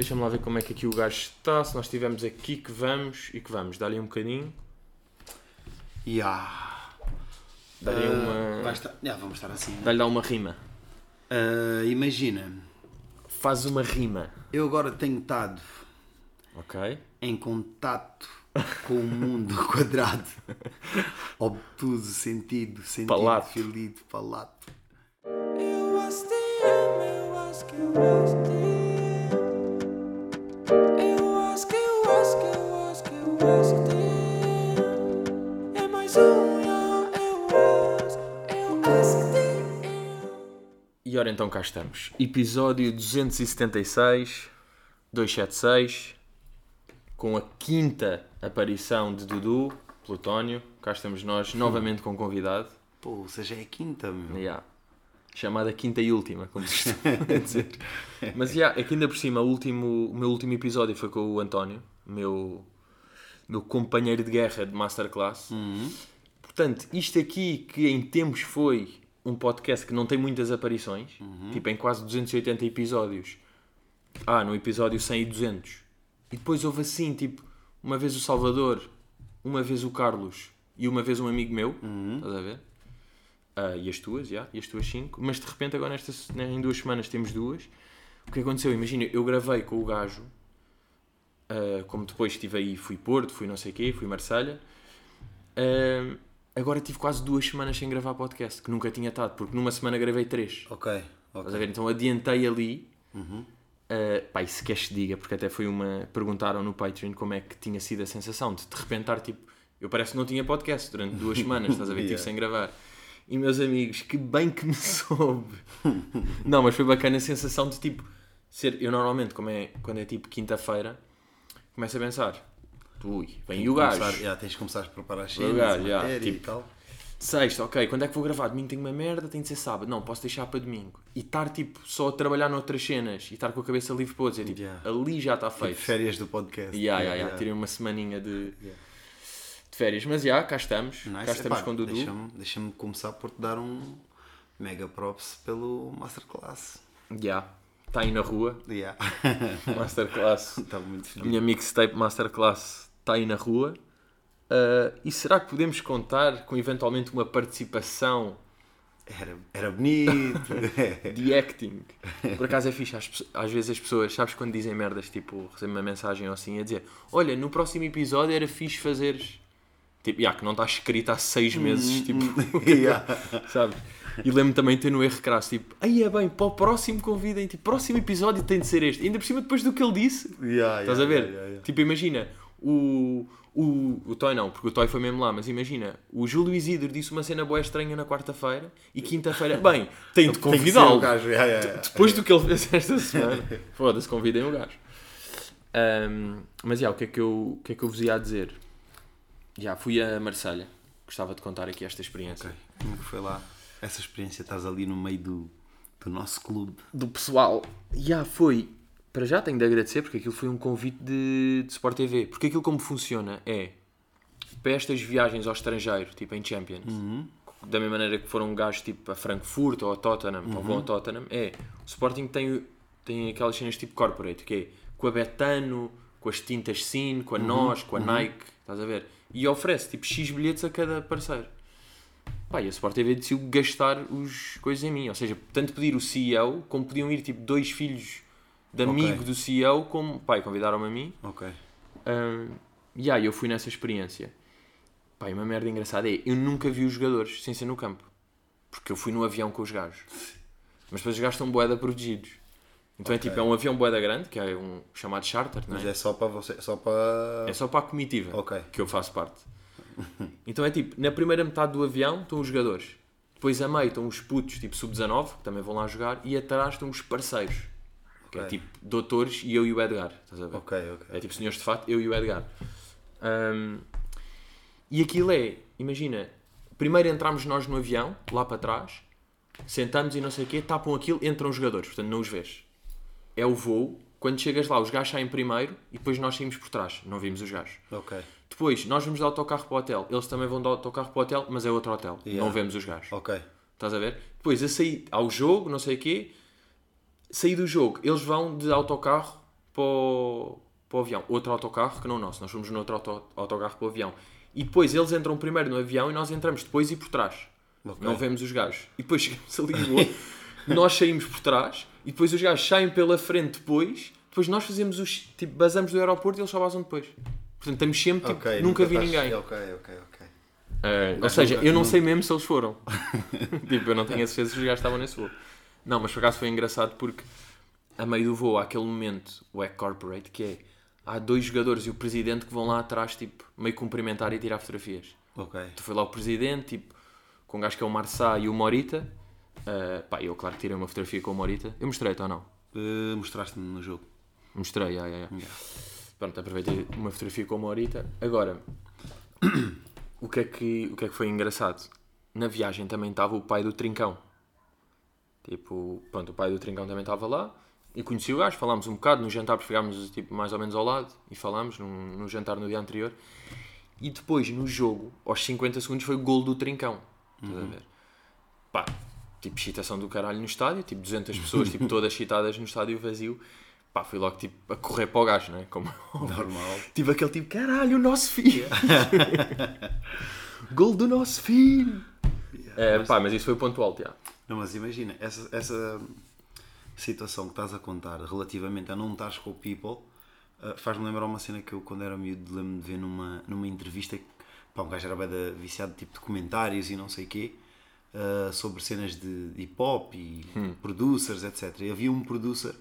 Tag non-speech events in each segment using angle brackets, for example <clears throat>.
Deixa-me lá ver como é que aqui o gajo está. Se nós estivermos aqui que vamos e que vamos. Dá-lhe um bocadinho. Ya. Dá-lhe Ah, uma. vai estar- ya, vamos estar assim. Dá-lhe lá uma rima. Ah, imagina, Faz uma rima. eu agora tenho estado Ok? em contato com o mundo <laughs> quadrado, obtuso, sentido, sentido, Palato. felido, palato. Eu acho que eu acho E ora então cá estamos. Episódio 276, 276, com a quinta aparição de Dudu, Plutónio. Cá estamos nós, novamente com convidado. Pô, ou seja, é a quinta, meu. Yeah. Chamada quinta e última, como se <laughs> dizer. Mas yeah, aqui ainda por cima, o, último, o meu último episódio foi com o António, meu, meu companheiro de guerra de Masterclass. Portanto, isto aqui que em tempos foi um podcast que não tem muitas aparições, tipo em quase 280 episódios. Ah, no episódio 100 e 200. E depois houve assim, tipo, uma vez o Salvador, uma vez o Carlos e uma vez um amigo meu, estás a ver? Ah, e as tuas, já, e as tuas cinco. Mas de repente, agora nesta, em duas semanas temos duas. O que aconteceu? Imagina, eu gravei com o gajo, ah, como depois estive aí, fui Porto, fui não sei o quê, fui Marselha. Ah, agora tive quase duas semanas sem gravar podcast, que nunca tinha estado, porque numa semana gravei três. Ok, Estás a ok. ver? Então adiantei ali. Uh, pá, e se queres que diga, porque até foi uma. Perguntaram no Patreon como é que tinha sido a sensação de de repente estar tipo. Eu parece que não tinha podcast durante duas <laughs> semanas, estás a ver? Estive Yeah. sem gravar. E meus amigos, que bem que me <laughs> soube. não, mas foi bacana a sensação de tipo. Ser, eu normalmente, como é, quando é tipo quinta-feira, começo a pensar. Ui, vem o gajo. Começar, ya, tens de começar a preparar as cenas, gajo, ya, matéria e tipo, tal. Sexta, ok, quando é que vou gravar? Domingo tenho uma merda, tem de ser sábado. Não, posso deixar para domingo. E estar tipo só a trabalhar noutras cenas e estar com a cabeça livre para outros. É tipo, Yeah. ali já está Tipo, feito. férias do podcast. Yeah, yeah, yeah. Tirei uma semaninha de, Yeah. de férias. Mas já, cá estamos. Nice. Cá estamos Epá, com o Dudu. Deixa-me deixa começar por te dar um mega props pelo Masterclass. Já, está aí na rua. Yeah. Masterclass. Estava <laughs> muito feliz. minha mixtape Masterclass está aí na rua. Ah, e será que podemos contar com eventualmente uma participação Era, era bonito. <laughs> de acting. Por acaso é fixe, às, às vezes as pessoas, sabes quando dizem merdas, tipo, recebem uma mensagem ou assim, a dizer Olha, no próximo episódio era fixe fazeres. Tipo, já, que não está escrito há seis meses, tipo, <laughs> <laughs> Yeah. sabes? E lembro-me também de ter no erro crasso, tipo, aí é bem, para o próximo convidem, tipo, próximo episódio tem de ser este. Ainda por cima, depois do que ele disse, Yeah, Estás yeah, a ver? yeah, yeah, yeah. Tipo, imagina, o, o, o Toy não, porque o Toy foi mesmo lá, mas imagina, o Júlio Isidro disse uma cena boa estranha na quarta-feira e quinta-feira, <laughs> bem, tem de convidá-lo. Depois do que ele fez esta semana, <laughs> foda-se, convidem o gajo. Ahm, mas já, o que, é que eu, o que é que eu vos ia dizer? Já, fui a Marselha, gostava de contar aqui esta experiência. Ok. Como que foi lá? Essa experiência, estás ali no meio do, do nosso clube. do pessoal. Já foi. Para já tenho de agradecer porque aquilo foi um convite de, de Sport TV. Porque aquilo como funciona é para estas viagens ao estrangeiro, tipo em Champions, da mesma maneira que foram gajos tipo a Frankfurt ou a Tottenham, ou vão a Tottenham, é o Sporting tem, tem aquelas cenas tipo corporate, que é com a Betano, com as tintas Cine, com a Nós, com a Nike, estás a ver? E oferece tipo X bilhetes a cada parceiro. Pá, e a Sport TV decidiu gastar os coisas em mim. Ou seja, tanto pedir o CEO, como podiam ir tipo dois filhos de amigo Ok. do CEO, como, pai, convidaram-me a mim. Ok. Um, e aí eu fui nessa experiência. E uma merda engraçada é, eu nunca vi os jogadores sem ser no campo. Porque eu fui no avião com os gajos. Mas depois os gajos estão boeda protegidos. Então é tipo, é um avião boeda grande, que é um chamado charter, não Mas é? é só para você, só para... É só para a comitiva Ok. que eu faço parte. Então é tipo, na primeira metade do avião estão os jogadores. Depois a meio estão os putos, tipo sub-19, que também vão lá jogar. E atrás estão os parceiros. Que é tipo, doutores e eu e o Edgar. Estás a ver? Ok, ok. É tipo senhores de fato, eu e o Edgar. Ahm, e aquilo é, imagina, primeiro entramos nós no avião, lá para trás, sentamos e não sei o quê, tapam aquilo, entram os jogadores, portanto não os vês. É o voo, quando chegas lá, os gajos saem primeiro e depois nós saímos por trás, não vimos os gajos. Ok. Depois, nós vamos de autocarro para o hotel, eles também vão de autocarro para o hotel, mas é outro hotel, Yeah. não vemos os gajos. Ok. Estás a ver? Depois, a sair ao jogo, não sei o quê, sair do jogo, eles vão de autocarro para o, para o avião. Outro autocarro que não o nosso. Nós fomos no outro auto, autocarro para o avião. E depois eles entram primeiro no avião e nós entramos depois e por trás. Ok. Não vemos os gajos. E depois <laughs> chegamos a Lisboa, nós saímos por trás e depois os gajos saem pela frente depois. Depois nós fazemos os. Tipo, basamos do aeroporto e eles só vazam depois. Portanto, estamos sempre tipo, Ok, nunca vi estás- ninguém. Ok, ok, ok. É, ou seja, nunca- eu não nunca- sei mesmo se eles foram. <laughs> tipo, eu não tenho a certeza se os gajos estavam nesse voo. Não, mas por acaso foi engraçado porque a meio do voo há aquele momento, o Egg Corporate, que é há dois jogadores e o presidente que vão lá atrás, tipo, meio cumprimentar e tirar fotografias. Ok. Então foi lá o presidente, tipo, com um gajo que é o Marçá e o Morita. Uh, pá, eu claro que tirei uma fotografia com o Morita. Eu mostrei-te ou não? Eh, Mostraste-me no jogo. Mostrei, ai, ai, ai. Pronto, aproveitei uma fotografia com a Morita. Agora, <coughs> o que, é que, o que é que foi engraçado? Na viagem também estava o pai do Trincão. Tipo, pronto, o pai do Trincão também estava lá. E conheci o gajo, falámos um bocado no jantar, ficámos tipo, mais ou menos ao lado. E falámos no, no jantar no dia anterior. E depois, no jogo, aos 50 segundos, foi o gol do Trincão. Estás a ver? Pá, tipo, excitação do caralho no estádio. Tipo, 200 pessoas, tipo, <laughs> todas excitadas no estádio vazio. Pá, fui logo, tipo, a correr para o gajo, né? Como... Normal. Tive aquele tipo, caralho, o nosso filho! <laughs> Gol do nosso filho! É, pá, mas isso foi o ponto alto, já. Não, mas imagina, essa, essa situação que estás a contar relativamente a não estares com o people uh, faz-me lembrar uma cena que eu, quando era miúdo, lembro-me de ver numa, numa entrevista pá, um gajo era da- viciado tipo de comentários e não sei o quê uh, sobre cenas de hip hop e producers, etc. E havia um producer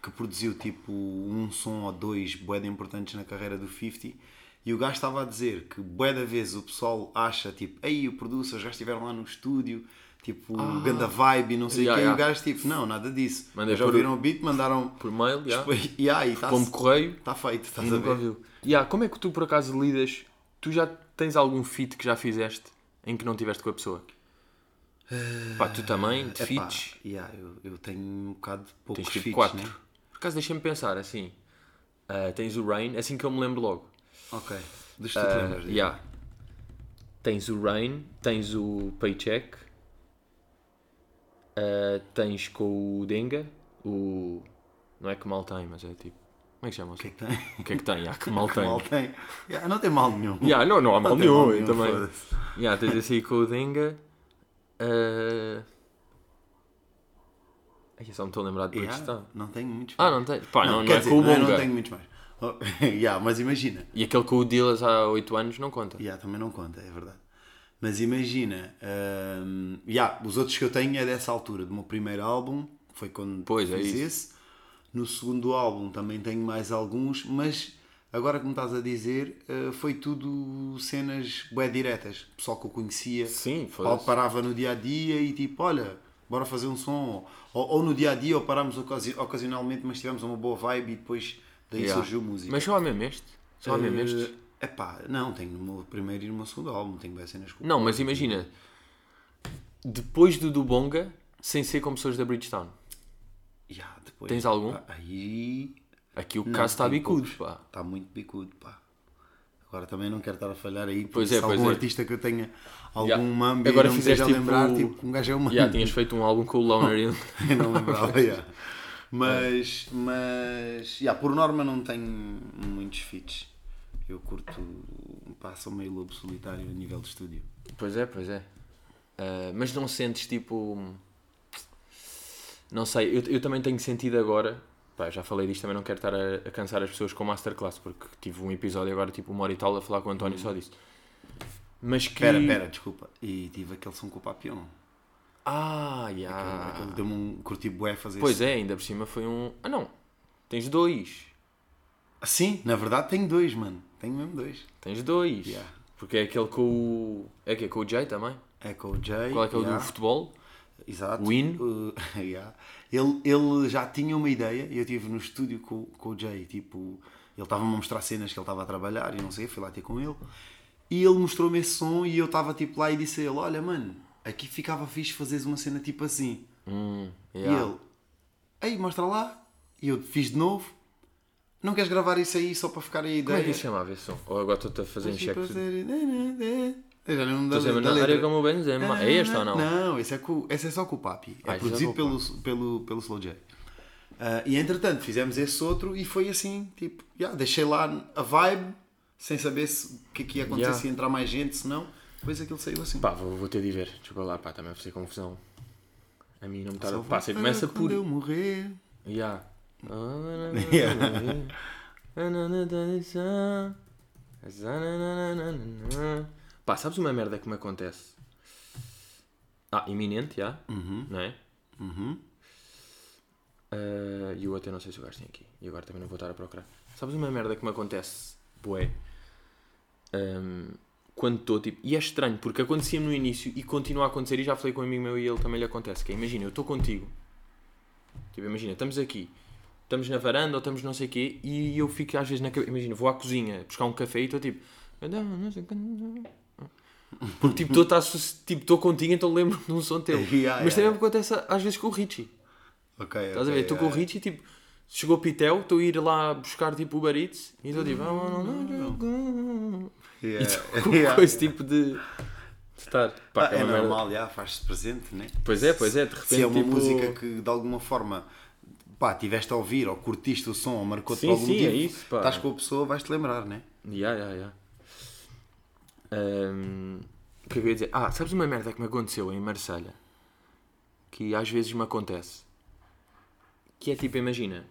que produziu tipo um som ou dois bué de importantes na carreira do 50 e o gajo estava a dizer que bué da vez o pessoal acha tipo, ei, o producer já estiveram lá no estúdio, tipo, ganda vibe e não sei o Yeah, quê, e o yeah. gajo tipo, não, nada disso. Mandei já por- ouviram o beat, mandaram Por mail, já. <laughs> e aí, está Como correio, tá feito, estás a ver? viu. Ya, como é que tu por acaso lidas? Tu já tens algum feat que já fizeste em que não tiveste com a pessoa? Pá, tu também, de Epá, feats? yeah, eu, eu tenho um bocado de poucos Tens tipo feats, quatro. né? Por acaso deixa-me pensar assim. ah, tens o Rain, assim que eu me lembro logo. Ok. Dos que tu te Ah, lembras. diz. yeah. Tens o Rain, tens o Paycheck, ah, tens com o Denga, o. Não é que mal tem, mas é tipo. Como é que chama? O que é que tem? O que é que tem? <laughs> Ah, que mal Que tem. mal tem. Yeah, não tem mal nenhum. Yeah, não, não há mal Não nenhum, mal nenhum, também. Yeah, tens aí com o Denga. Uh... Ai, só me estou a lembrar de Yeah, Bridgestone. não tenho muitos Ah, não tem. Pá, não, não, quer é dizer, com o não, Bonga. não tenho muitos mais. Oh, <laughs> yeah, mas imagina. E aquele com o Dillas há 8 anos não conta. Yeah, também não conta, é verdade. Mas imagina, hum, yeah, os outros que eu tenho é dessa altura, do meu primeiro álbum, foi quando Pois, é fiz isso. esse. No segundo álbum também tenho mais alguns, mas agora como estás a dizer, eh, foi tudo cenas bué diretas. Pessoal que eu conhecia, Sim, parava no dia a dia e tipo, olha, bora fazer um som. Ou, ou no dia a dia, ou parámos ocasi- ocasionalmente, mas tivemos uma boa vibe e depois daí Yeah. surgiu música. Mas só mesmo este? Só há mesmo este? É pá, não, tenho no meu primeiro e no meu segundo álbum, tenho bem cenas com Não, mas imagina. Depois do do Bonga, sem ser como pessoas da Bridgestone. Yeah, depois, Tens algum? pá, Aí Aqui o Não, caso está bicudo, poucos. pá. está muito bicudo, pá. Agora também não quero estar a falhar aí, Pois é, se pois algum é. artista que eu tenha algum Yeah. mambi Agora não fizeste a tipo- lembrar, tipo, um gajo é um mambi. Já tinhas feito um álbum com o Loner e <laughs> Eu não lembrava, yeah. <laughs> Mas, mas, yeah, por norma não tenho muitos feats. Eu curto, sou meio lobo solitário a nível de estúdio. Pois é, pois é. Ah, mas não sentes tipo. Não sei, eu, eu também tenho sentido agora. Pá, já falei disto, também não quero estar a, a cansar as pessoas com Masterclass, porque tive um episódio agora, tipo, uma hora e tal, a falar com o António só disso. Mas que. Espera, espera, desculpa. E tive aquele som com o Papião. Ah, yeah. aquele deu-me um curti bué fazer Pois isso. é, ainda por cima foi um. Ah, não. Tens dois. Sim, na verdade tenho dois, mano. Tenho mesmo dois. Tens dois. Yeah. Porque é aquele com o. É que é com o Jay também. É com o Jay. Qual é que é yeah. do futebol? Exato. Win? Uh, <laughs> yeah. ele, ele já tinha uma ideia e eu estive no estúdio com, com o Jay. Tipo, ele estava-me a mostrar cenas que ele estava a trabalhar e não sei, fui lá ter com ele. E ele mostrou-me esse som e eu estava tipo lá e disse a ele: Olha, mano, aqui ficava fixe fazeres uma cena tipo assim. E yeah. ele: Ei, mostra lá. E eu fiz de novo. Não queres gravar isso aí só para ficar a ideia? Como é que isso se chamava esse som? Ou agora estou-te a fazer Tipo, cheque? Eu já não me Estou sempre na área como o Benzema. É este ou não? Não, esse é, com, esse é só com o Papi. É Ah, é produzido o pelo, pelo, pelo Slow J. Ah, e entretanto fizemos esse outro e foi assim, tipo, yeah, deixei lá a vibe, sem saber se, o que é que ia acontecer, Yeah. se ia entrar mais gente, se não. Depois aquilo saiu assim. Pá, vou, vou ter de ver. Desculpa lá, pá, também a fazer confusão. A mim não me está a... Pá, você começa por... eu morrer. Yeah. Pá, sabes uma merda que me acontece? Ah, iminente, já? Não é? Uhum. Ah, E o outro eu não sei se o gajo tem aqui. E agora também não vou estar a procurar. Sabes uma merda que me acontece? Bué. Ahm, quando estou tipo. E é estranho porque acontecia-me no início e continua a acontecer. E já falei com um amigo meu e ele também lhe acontece. Que é, imagina, eu estou contigo. Tipo, imagina, estamos aqui. Estamos na varanda ou estamos não sei o quê. E eu fico às vezes na cabeça. Imagina, vou à cozinha buscar um café e estou tipo. Porque tipo, estou tipo, contigo, então lembro de um som teu. <laughs> Yeah, Mas yeah. também me acontece às vezes com o Richie. Ok, Estás a ver? Estou com o Richie, tipo, chegou o Pitel, estou a ir lá buscar tipo Uber Eats e estou tipo. E estou <laughs> com com esse tipo de. estar. Pá, é uma merda. normal, já, faz-se presente, né? Pois é, pois é, de repente. Se é uma tipo... música que de alguma forma pá, tiveste a ouvir ou curtiste o som ou marcou-te algum sim, é motivo, isso, pá. estás com a pessoa, vais-te lembrar, né? Ya, ya, ya. Ahm, O é que eu ia dizer? Ah, sabes uma merda que me aconteceu em Marselha? Que às vezes me acontece. Que é tipo, imagina,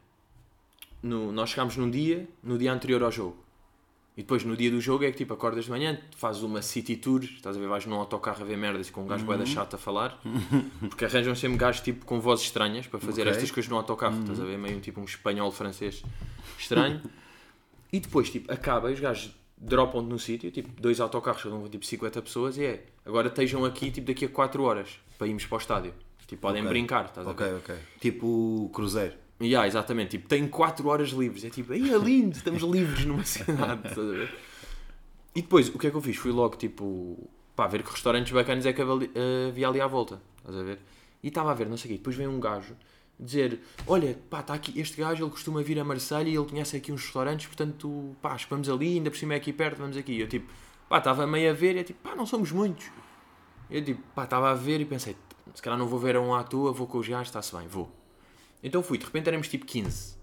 no, nós chegámos num dia, no dia anterior ao jogo. E depois no dia do jogo é que tipo, acordas de manhã, fazes uma city tour, estás a ver, vais num autocarro a ver merdas com um gajo bué da chato a falar, <laughs> porque arranjam sempre gajos tipo com vozes estranhas para fazer Ok. estas coisas no autocarro, estás a ver, meio tipo um espanhol francês estranho. E depois, tipo, acaba e os gajos dropam-te no sítio, tipo, dois autocarros, um com tipo 50 pessoas, e é, agora estejam aqui, tipo, daqui a 4 horas, para irmos para o estádio. Tipo, podem Ok. brincar, estás a Ok, ver? ok. Tipo o Cruzeiro. Yeah, exatamente, tipo, tenho 4 horas livres, é tipo, aí é lindo, estamos livres numa <laughs> cidade? E depois, o que é que eu fiz? Fui logo, tipo, pá, ver que restaurantes bacanas é que havia eh, havia ali à volta, estás a ver? E estava a ver, não sei o quê, depois vem um gajo dizer, olha, pá, está aqui, este gajo, ele costuma vir a Marselha e ele conhece aqui uns restaurantes, portanto, pá, vamos ali, ainda por cima é aqui perto, vamos aqui. Eu, tipo, pá, estava meio a ver e é tipo, pá, não somos muitos. Eu, tipo, pá, estava a ver e pensei, se calhar não vou ver a um à toa, vou com os gajos, está-se bem, vou. Então fui, de repente éramos tipo 15.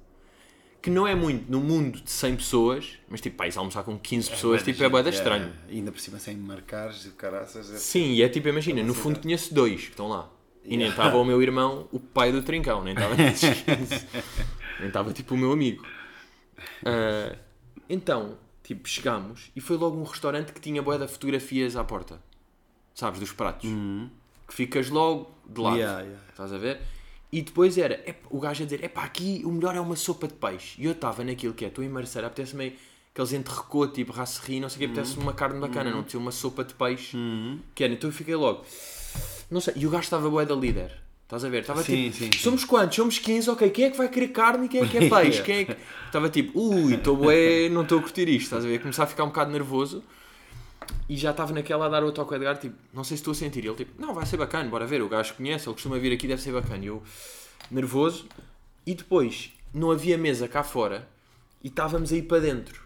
Que não é muito no mundo de 100 pessoas, mas tipo, pá, isso almoçar com 15 pessoas, tipo, é boeda estranho. Ainda por cima sem marcares e caraças. É... Sim, e é tipo, imagina, no fundo conheço dois que estão lá. E nem estava o meu <laughs> irmão, o pai do Trincão, nem estava <laughs> nesses 15. Nem estava tipo o meu amigo. Ah, então, tipo, chegámos e foi logo um restaurante que tinha boeda fotografias à porta. Sabes, dos pratos. Que ficas logo de lado. Yeah, yeah. Estás a ver? E depois era, o gajo a dizer, é pá, aqui o melhor é uma sopa de peixe. E eu estava naquilo que é, estou em Marcela, apetece meio aqueles entrecôte, tipo racerri, não sei o que, apetece uma carne bacana, não apetece uma sopa de peixe. Que era, então eu fiquei logo, não sei, e o gajo estava bué da líder. Estás a ver? Estava Sim, tipo, sim, sim. somos quantos? Somos 15, ok, quem é que vai querer carne e quem é que é peixe? <laughs> Yeah. Quem é que... Estava tipo, ui, estou bué, não estou a curtir isto, estás a ver? Começar a ficar um bocado nervoso. E já estava naquela a dar o toque ao Edgar, tipo, não sei se estou a sentir. E ele, tipo, não, vai ser bacana, bora ver. O gajo conhece, ele costuma vir aqui, deve ser bacana. E eu, nervoso. E depois, não havia mesa cá fora e estávamos aí para dentro.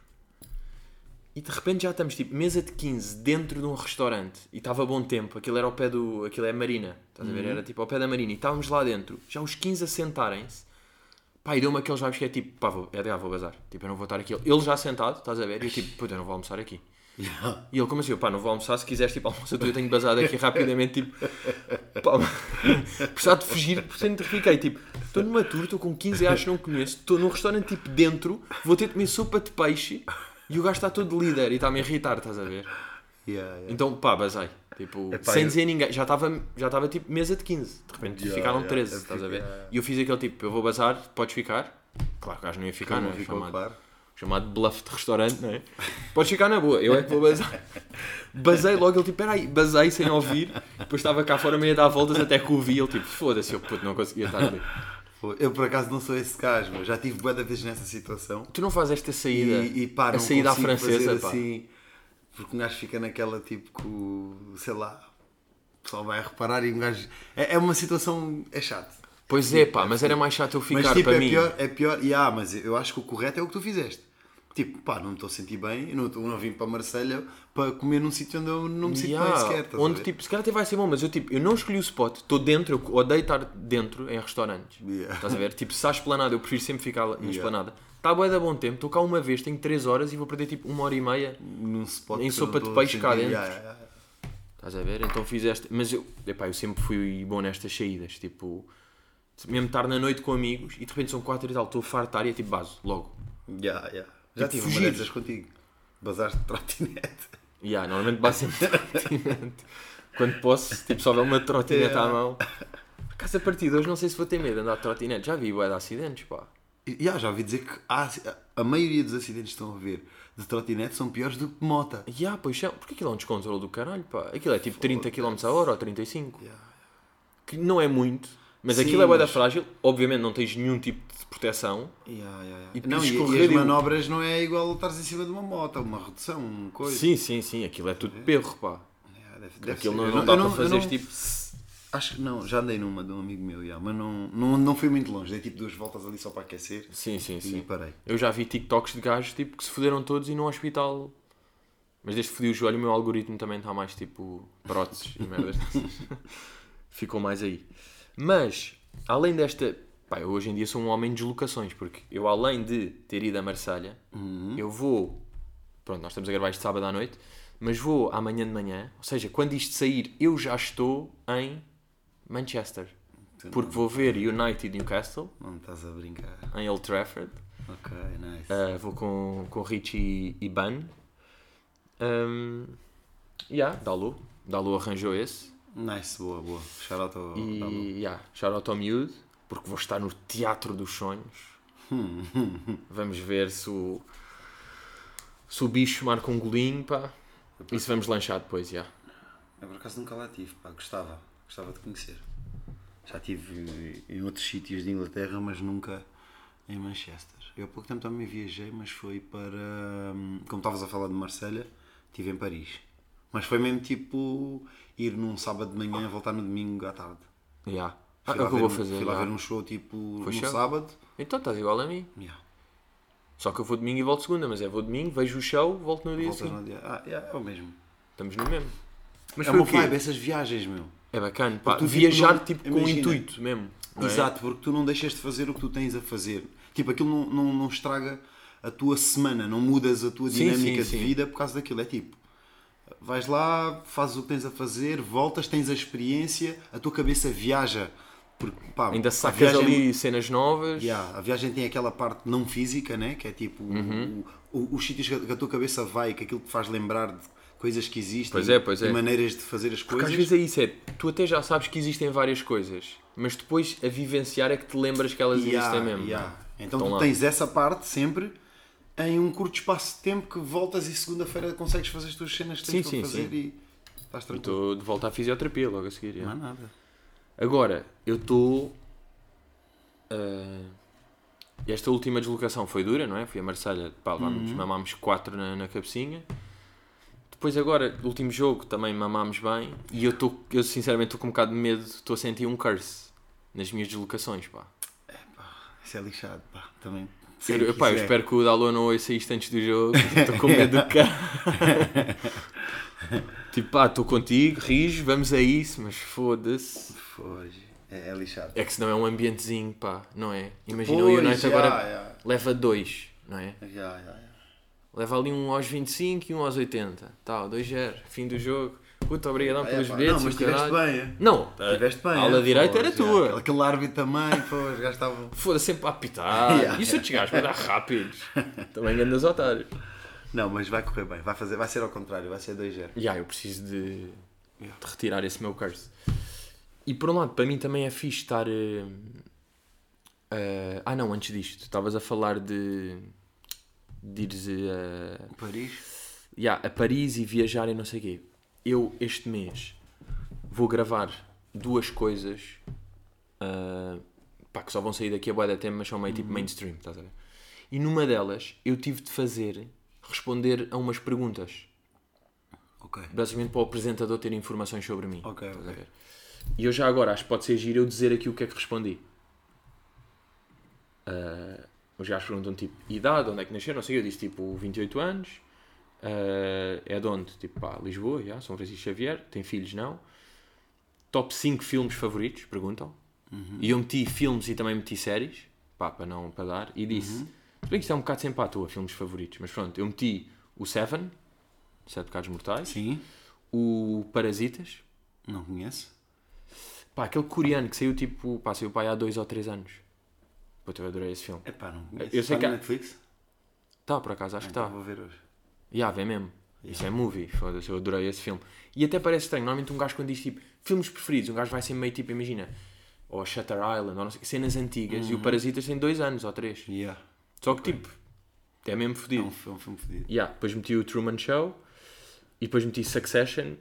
E de repente já estamos, tipo, mesa de 15 dentro de um restaurante. E estava bom tempo, aquilo era ao pé do. aquilo é Marina, estás a ver? Era tipo ao pé da Marina. E estávamos lá dentro, já os 15 a sentarem-se. Pá, e deu-me aqueles vibes que é tipo, pá, vou, Edgar, vou bazar. Tipo, eu não vou estar aqui. Ele já sentado, estás a ver? E eu tipo, puta, eu não vou almoçar aqui. Yeah. <laughs> E ele, como assim? Pá, não vou almoçar, se quiseres, tipo, almoça tu, eu tenho basado aqui rapidamente, tipo, pá, <laughs> precisar de fugir, portanto, fiquei, tipo, estou numa tour, estou com 15 gajos que não conheço, estou num restaurante, tipo, dentro, vou ter de comer sopa de peixe e o gajo está todo líder e está-me a irritar, estás a ver? Yeah, yeah. Então, pá, basei, tipo, Epá, sem eu- dizer ninguém, já estava, já estava, tipo, mesa de 15, de repente ficaram yeah, 13, eu estás a ver? E eu fiz aquele tipo, eu vou bazar, podes ficar? Claro que o gajo não ia ficar, não, Não é? ficou Chamado- claro. Chamado bluff de restaurante, não é? Podes ficar na boa, eu é que vou bazar. Basei logo, ele tipo, peraí, basei sem ouvir, depois estava cá fora meio a dar voltas até que o vi, ele tipo, foda-se, eu puto, não conseguia estar ali. Eu por acaso não sou esse gajo, meu. já tive de vezes nessa situação. Tu não fazes esta saída, E, e pá, a saída à francesa, fazer pá. assim, porque um gajo fica naquela tipo que, sei lá, o pessoal vai reparar e um gajo. É, é uma situação. É chato. Pois é, pá, mas era mais chato eu ficar mas tipo, para é mim. pior, é pior. E ah, mas eu acho que o correto é o que tu fizeste. Tipo, pá, não me estou a sentir bem, eu não, eu não vim para Marselha para comer num sítio onde eu não me sinto Yeah, bem sequer. onde tipo, se calhar até vai ser bom, mas eu tipo, eu não escolhi o spot, estou dentro, eu odeio estar dentro em restaurantes. Yeah. Estás a ver? Tipo, se há esplanada, eu prefiro sempre ficar na Yeah. esplanada. Está bué da bom tempo, estou cá uma vez, tenho 3 horas e vou perder tipo uma hora e meia. num spot em sopa de peixe cá dentro. Estás a ver? Então fiz esta. Mas eu, epá, eu sempre fui bom nestas saídas. Tipo, mesmo estar na noite com amigos e de repente são 4 e tal, estou a fartar e é tipo base, logo. Yeah, yeah. Já Tipo, tive uma fugir. dessas contigo. Bazaste de trotinete. Yeah, normalmente base sempre trotinete. Quando posso, tipo, só houver uma trotinete à Yeah. mão. Por acaso a partir de hoje não sei se vou ter medo de andar de trotinete. Já vi bué de acidentes, pá. Yeah, já ouvi dizer que há- a maioria dos acidentes que estão a ver de trotinete são piores do que de mota. Yeah, pois são. Porque aquilo é um descontrole do caralho, pá. Aquilo é tipo 30 km a hora ou 35. Yeah. Que não é muito, mas Sim, aquilo é bué da mas- frágil. Obviamente não tens nenhum tipo de proteção. Yeah, yeah, yeah. E não, e, e as escorregadio. manobras não é igual a estares em cima de uma moto, uma redução, uma coisa. Sim, sim, sim. Aquilo é tudo perro, pá. Yeah, deve- deve Aquilo ser. não, Eu não dá eu para eu fazer não- tipo. Acho que não, já andei numa de um amigo meu, yeah, mas não, não, não fui muito longe. Dei tipo duas voltas ali só para aquecer Sim, sim, e sim. parei. Eu já vi TikToks de gajos tipo, que se fuderam todos e no hospital. Mas desde que fodi o joelho, o meu algoritmo também está mais tipo próteses e merdas. dessas. <laughs> Ficou mais aí. Mas, além desta. Pá, eu hoje em dia sou um homem de deslocações, porque eu, além de ter ido a Marselha, eu vou. Pronto, nós estamos a gravar isto sábado à noite, mas vou amanhã de manhã, ou seja, quando isto sair, eu já estou em Manchester. Porque vou ver United Newcastle, Não estás a brincar. em Old Trafford. Ok, nice. Uh, vou com, com Richie e Ban. Um, yeah, Dalu. Dalu arranjou esse. Nice, boa, boa. Shout out ao E yeah, out ao miúdo, porque vou estar no Teatro dos Sonhos. <laughs> Vamos ver se o, se o bicho marca um golinho, pá. E se vamos lanchar depois, já. Eu por acaso nunca lá tive, pá, gostava, gostava de conhecer. Já estive em outros sítios de Inglaterra, mas nunca em Manchester. Eu há pouco tempo também viajei, mas foi para. hum, Como estavas a falar de Marselha, estive em Paris. Mas foi mesmo tipo ir num sábado de manhã e voltar no domingo à tarde. Yeah. Ah, Fui é lá o que eu ver vou um- fazer. Fui lá ver um show tipo Foi no show? sábado. Então estás igual a mim. Yeah. Só que eu vou domingo e volto segunda, mas é vou domingo, vejo o show, volto no dia Voltas seguinte. no dia. Ah, yeah, é o mesmo. Estamos no mesmo. Mas é foi uma o quê? vibe, essas viagens, meu. É bacana, pá. Porque tu, tipo, Viajar não- tipo com imagina. intuito mesmo. não é? Exato, porque tu não deixas de fazer o que tu tens a fazer. Tipo, aquilo não, não, não estraga a tua semana, não mudas a tua Sim, dinâmica sim, de sim. vida por causa daquilo. É tipo, vais lá, fazes o que tens a fazer, voltas, tens a experiência, a tua cabeça viaja. Porque, pá, Ainda sacas viagem- ali cenas novas. Yeah, a viagem tem aquela parte não física, né? que é tipo Uhum. o- o- os sítios que a tua cabeça vai, que aquilo que faz lembrar de coisas que existem Pois é, pois e é. maneiras de fazer as Porque coisas. às vezes é isso, é, tu até já sabes que existem várias coisas, mas depois a vivenciar é que te lembras que elas Yeah, existem mesmo. yeah. Então Estão tu lá. tens essa parte sempre em um curto espaço de tempo que voltas e segunda-feira consegues fazer as tuas cenas que tens Sim, para sim, fazer sim. e estás tranquilo. Estou de volta à fisioterapia logo a seguir. Não há nada. Agora, eu estou. ah, esta última deslocação foi dura, não é? Fui a Marselha, pá, levámos, Uhum. mamámos 4 na, na cabecinha. Depois agora, o último jogo, também mamámos bem. E eu, estou eu sinceramente estou com um bocado de medo, estou a sentir um curse nas minhas deslocações, pá. Isso é lixado, pá. Também. Eu, sei que pá, eu espero que o Dalô não ouça isto antes do jogo. <laughs> Estou com medo do cara. <laughs> tipo, pá, estou contigo, rijo, vamos a isso, mas foda-se. Foge. É, é lixado. É que senão é um ambientezinho, pá, não é? Imagina o United já, agora já. leva dois, não é? Já. Leva ali um aos 25 e um aos 80. Tal, 2-0, fim do jogo. Puta, obrigadão Ah, é, pelos bilhetes. Não, mas o tiveste caralho. bem, é? Não, Tiveste bem. a ala é? direita era já. tua. Aquele árbitro também, pô, os gajos estavam. <laughs> Foda-se sempre a apitar. <laughs> Yeah. E os outros gajos vai dar rápidos. <laughs> Também grandes otários. Não, mas vai correr bem. Vai, fazer, vai ser ao contrário, vai ser 2-0. Já, eu preciso de, de retirar esse meu curse. E por um lado, para mim também é fixe estar. eh, eh, ah, não, antes disto, estavas a falar de. de ires eh, Paris? yeah, a Paris e viajar e não sei o quê. Eu, este mês, vou gravar duas coisas ah, pá, que só vão sair daqui a boa da tempo, mas são meio tipo mainstream, estás a ver? E numa delas, eu tive de fazer, responder a umas perguntas. Ok. Basicamente para o apresentador ter informações sobre mim. Ok, estás a ok. ver? E eu já agora acho que pode ser giro eu dizer aqui o que é que respondi. Ah, os gajos perguntam tipo, idade, onde é que nasceu, não sei, eu disse tipo 28 anos, eh, é de onde? Tipo, pá, Lisboa, já, São Francisco Xavier, tem filhos, não. Top 5 filmes favoritos, perguntam. E eu meti filmes e também meti séries, pá, para não para dar, e disse, se bem que isto é um bocado sempre à toa, filmes favoritos, mas pronto, eu meti o Seven, Sete Pecados Mortais, Sim, o Parasitas, não conheço. pá, aquele coreano que saiu tipo, pá, saiu pá, há dois ou três anos. Puta, eu adorei esse filme. É pá, não conheço. Eu sei Está que no Netflix? Tá, por acaso, acho que Então está. vou ver hoje. Ya, vê mesmo. Isso é movie, foda-se, eu adorei esse filme. E até parece estranho, normalmente um gajo quando diz tipo filmes preferidos, um gajo vai ser meio tipo, imagina, ou Shutter Island, ou não sei, cenas antigas, e Uhum. o Parasitas tem dois anos ou três. Yeah. Só que tipo, é mesmo fodido. é um filme fodido. Yeah, depois meti o Truman Show, e depois meti Succession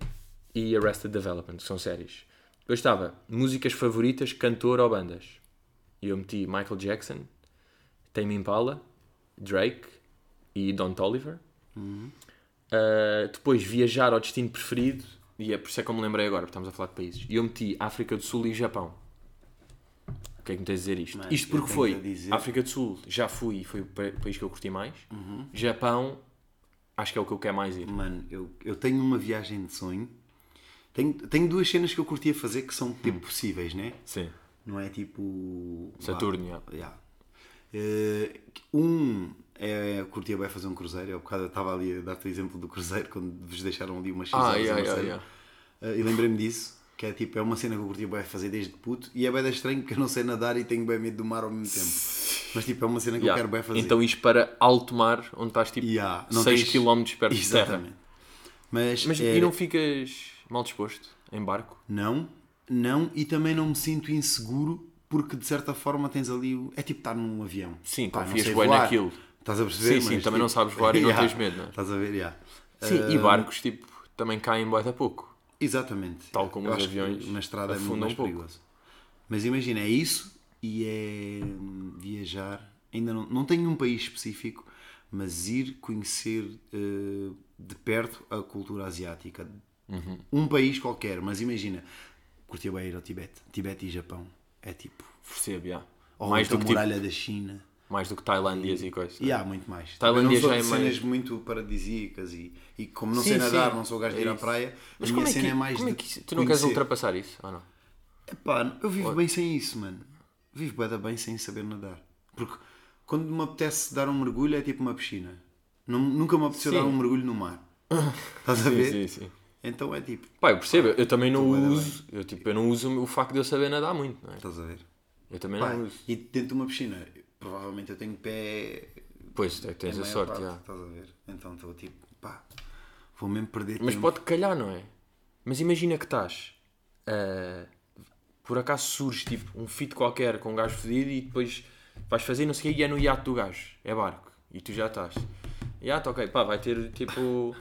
e Arrested Development, que são séries. Depois estava músicas favoritas, cantor ou bandas. E eu meti Michael Jackson, Tame Impala, Drake e Don Toliver. Uh, depois viajar ao destino preferido, e é por isso é que eu me lembrei agora, porque estamos a falar de países. E eu meti África do Sul e Japão. O que é que me tens a dizer isto? Mano, isto porque foi dizer- África do Sul, já fui e foi o pa- país que eu curti mais. Uhum. Japão, acho que é o que eu quero mais ir. Mano, eu, eu tenho uma viagem de sonho. Tenho, tenho duas cenas que eu curtia fazer que são Hum. tipo possíveis, né? Sim. Não é tipo. Saturno, já. já. Eh, um é eu curtia bem fazer um cruzeiro. Eu, bocado, estava ali a dar-te o exemplo do cruzeiro quando vos deixaram ali umas X Ah, yeah, yeah, yeah. Eh, e lembrei-me disso, que é tipo, é uma cena que eu curtia bem fazer desde puto. E é bem estranho porque eu não sei nadar e tenho bem medo do mar ao mesmo tempo. Mas tipo, é uma cena que eu quero bem fazer. Então isto para alto mar, onde estás tipo Yeah, não 6 tens- km perto de terra. Mas, Mas é- e não ficas mal disposto em barco? Não, não, e também não me sinto inseguro porque de certa forma tens ali o. É tipo estar num avião. Sim, Pá, não confias bué voar. naquilo. Estás a perceber? Sim, sim, Mas, também não tipo, sabes voar e não <laughs> tens medo, não é? Estás a ver, yeah. Sim, e Ah, barcos tipo também caem bué da pouco. Exatamente. Tal como Eu os aviões Na estrada é muito mais um perigoso. Mas imagina, é isso e é hum, viajar. Ainda não, não tenho um país específico, mas ir conhecer eh, de perto a cultura asiática. Uhum. Um país qualquer, mas imagina, curtia bem ir ao Tibete. Tibete e Japão. É tipo. Percebo, já. Ou Mais então do que tipo, muralha da China. mais do que Tailândias e coisas. E há muito mais. Tailândia já é mais- cenas muito paradisíacas e, e como não Sim, sei nadar, sim. não sou o gajo de É ir à isso. praia, Mas a como minha é que, cena é mais como é que isso- tu não queres ultrapassar isso? Ou não? Epá, eu vivo bem sem isso, mano. Vivo bem, bem sem saber nadar. Porque quando me apetece dar um mergulho é tipo uma piscina. Nunca me apeteceu Sim. dar um mergulho no mar. <laughs> Estás a ver? Sim, sim, sim. Então é tipo, Pá, eu percebo, eu também não uso, eu, tipo, eu não uso o facto de eu saber nadar muito, não é? estás a ver? Eu também Pá, não uso. e dentro de uma piscina, provavelmente eu tenho pé. Pois, é que tens a a sorte, parte, já. Estás a ver? Então estou tipo, pá, vou mesmo perder Mas tempo. pode calhar, não é? Mas imagina que estás. ah, por acaso surge tipo um fit qualquer com um gajo fedido e depois vais fazer não sei o que e é no iate do gajo. É barco. E tu já estás. Iate, ok, pá, vai ter tipo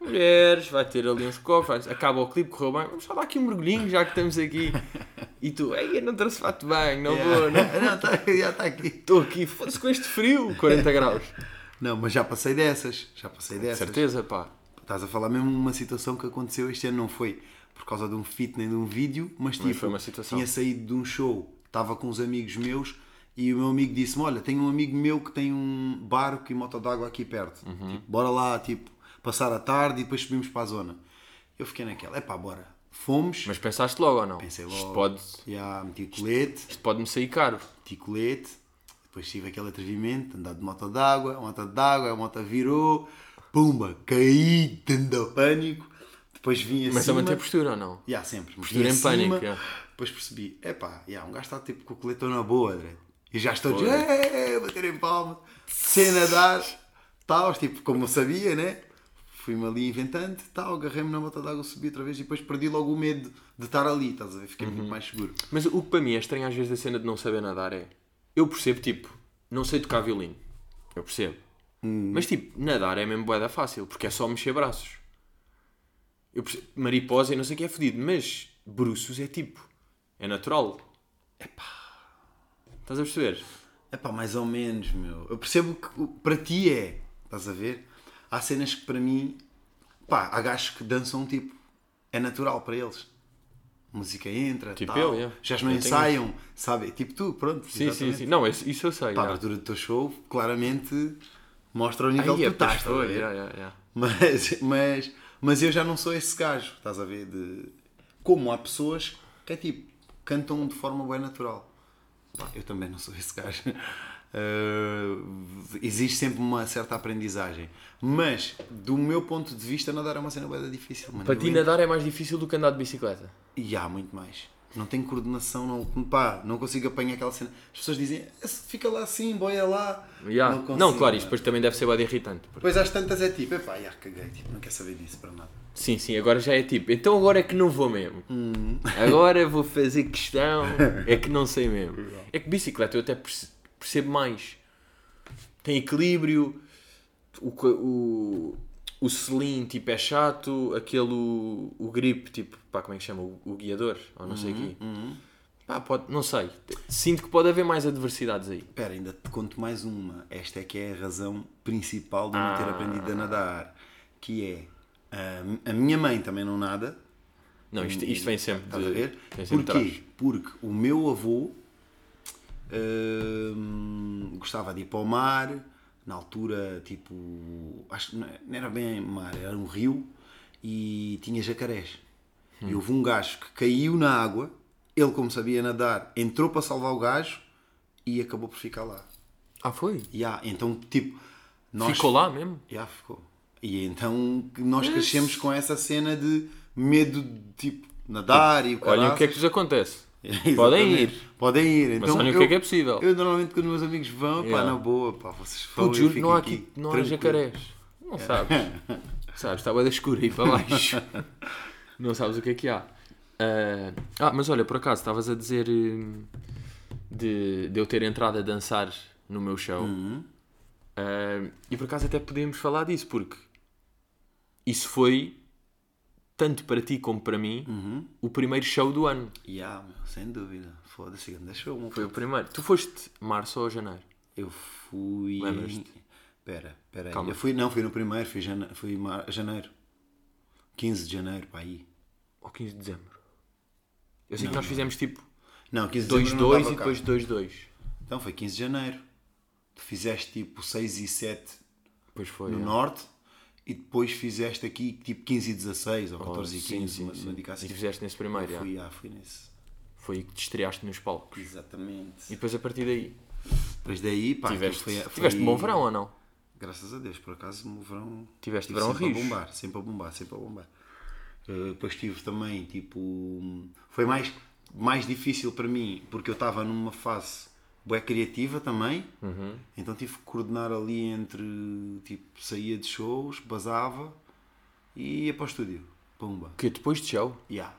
mulheres, vai ter ali uns copos, vai- acaba o clipe, correu bem, vamos só dar aqui um mergulhinho já que estamos aqui. E tu, ei, eu não trouxe fato bem, não vou, não não, tá, já está aqui. estou aqui, foda-se com este frio, 40 graus. Não, mas já passei dessas. Já passei dessas. Certeza, pá. Estás a falar mesmo de uma situação que aconteceu este ano, não foi por causa de um fit nem de um vídeo, mas tipo, foi uma situação. tinha saído de um show, estava com uns amigos meus e o meu amigo disse-me: Olha, tenho um amigo meu que tem um barco e moto d'água aqui perto, Uhum. Tipo, bora lá, tipo, passar a tarde e depois subimos para a zona. Eu fiquei naquela: É pá, bora. Fomos, Mas pensaste logo ou não? pensei Isto logo, pode, já, meti colete, isto pode-me sair caro. meti colete, depois tive aquele atrevimento, andar de moto d'água, a moto d'água, a moto virou, pumba, caí, tendo pânico, depois vim Mas a manter postura ou não? Yeah, sempre. Postura em acima, pânico, yeah. Depois percebi, epá, yeah, um gajo está tipo com o coletor na boa, André. E já estou a bater em palmas, sem nadar, tal, tipo, como eu sabia, né? Fui-me ali inventando, tal, agarrei-me na moto d'água, subi outra vez e depois perdi logo o medo de estar ali, estás a ver? Fiquei Uhum. muito mais seguro. Mas o que para mim é estranho às vezes da cena de não saber nadar é. Eu percebo, tipo, não sei tocar violino. Eu percebo. Mas tipo, nadar é mesmo boeda fácil, porque é só mexer braços. Eu percebo, mariposa e não sei o que é fodido, mas bruços é tipo. É natural. Epá. Estás a perceber? Epá, mais ou menos, meu. Eu percebo que para ti é, estás a ver? Há cenas que para mim, pá, há gajos que dançam tipo, é natural para eles. música entra, Tipo tal. eu, yeah. já não Eu tenho ensaiam, sabe? Tipo tu, pronto. Sim, sim, exatamente. sim. Não, isso eu sei. Pá, a abertura do teu show claramente mostra o nível Aí, que é, tu estás. a ver? yeah, yeah. Mas, mas, mas eu já não sou esse gajo, estás a ver? De... Como há pessoas que é tipo, cantam de forma bem natural. Pá, eu também não sou esse gajo. Uh, existe sempre uma certa aprendizagem. Mas, do meu ponto de vista, nadar é uma cena bem difícil. Mano. Para ti nadar é mais difícil do que andar de bicicleta. E há muito mais. Não tenho coordenação, não, pá, não consigo apanhar aquela cena. As pessoas dizem, fica lá assim, boia lá. Yeah. Não, Não, consigo, claro, isto depois também deve ser bem irritante. porque- Depois às tantas é tipo, epá, já caguei, tipo, não quer saber disso para nada. Sim, sim, agora já é tipo, então agora é que não vou mesmo. Hum. Agora vou fazer questão, é que não sei mesmo. <laughs> É que bicicleta eu até perce- percebo mais. Tem equilíbrio, o, o, o selim tipo é chato, aquele o, o grip, tipo, pá, como é que chama? O, o guiador, ou não sei o quê. Pá, pode, não sei. Sinto que pode haver mais adversidades aí. Espera, ainda te conto mais uma. Esta é que é a razão principal de eu não ter Ah. aprendido a nadar. Que é, a, a minha mãe também não nada. Não, isto, isto vem sempre Estás a de. ver? De Porquê? Porque o meu avô gostava de ir para o mar, na altura, tipo, acho que não não era bem mar, era um rio e tinha jacarés. Hum. E houve um gajo que caiu na água, ele, como sabia nadar, entrou para salvar o gajo e acabou por ficar lá. Ah, foi? Há, então, tipo, nós Ficou lá mesmo? já ficou. E então nós crescemos com essa cena de medo de tipo nadar e o Olhem o que é que vos acontece. Podem ir. Podem ir. Mas Então, olhem o que é que é possível. Eu normalmente quando meus amigos vão, pá, Yeah. na boa, pá, vocês vão. Puto, eu juro, fico não há aqui, não há tranquilo. jacarés. Não sabes. <laughs> sabes, estava da escura aí para baixo. <laughs> não sabes o que é que há. Ah, ah, mas olha, por acaso, estavas a dizer hum, de, de eu ter entrado a dançar no meu show. Uhum. Ah, e por acaso até podíamos falar disso, porque isso foi, tanto para ti como para mim, Uhum. o primeiro show do ano. Yeah, meu, sem dúvida. Foda-se, grande show. meu Foi o primeiro. Tu foste março ou janeiro? Eu fui. Lembras-te? Espera, espera aí. Calma. Eu fui, não, fui no primeiro, fui, jane... fui mar... janeiro. 15 de janeiro, para aí. Ou 15 de dezembro? Eu sei que nós fizemos tipo Não, 15 de janeiro. não 2-2 estava e cá. depois 2-2. Então foi 15 de janeiro. Tu fizeste tipo 6 e 7 Depois foi. no é. norte e depois fizeste aqui tipo 15 e 16 ou Oh, 14 e sim, 15, sim, uma, sim. uma dica assim. E fizeste nesse primeiro, já. Fui, ah, fui nesse. Foi que te estreaste nos palcos. Exatamente. E depois a partir daí, Depois daí, pá, tiveste, aquilo foi, tiveste foi- bom verão ou não? Graças a Deus, por acaso, o verão. Tiveste tive verão sempre a bombar, sempre a bombar, sempre a bombar. Uh, depois tive também, tipo. Foi mais, mais difícil para mim porque eu estava numa fase bué criativa também. Uhum. Então tive que coordenar ali entre. Tipo, saía de shows, basava e ia para o estúdio. Pumba. Que depois de show? Yeah.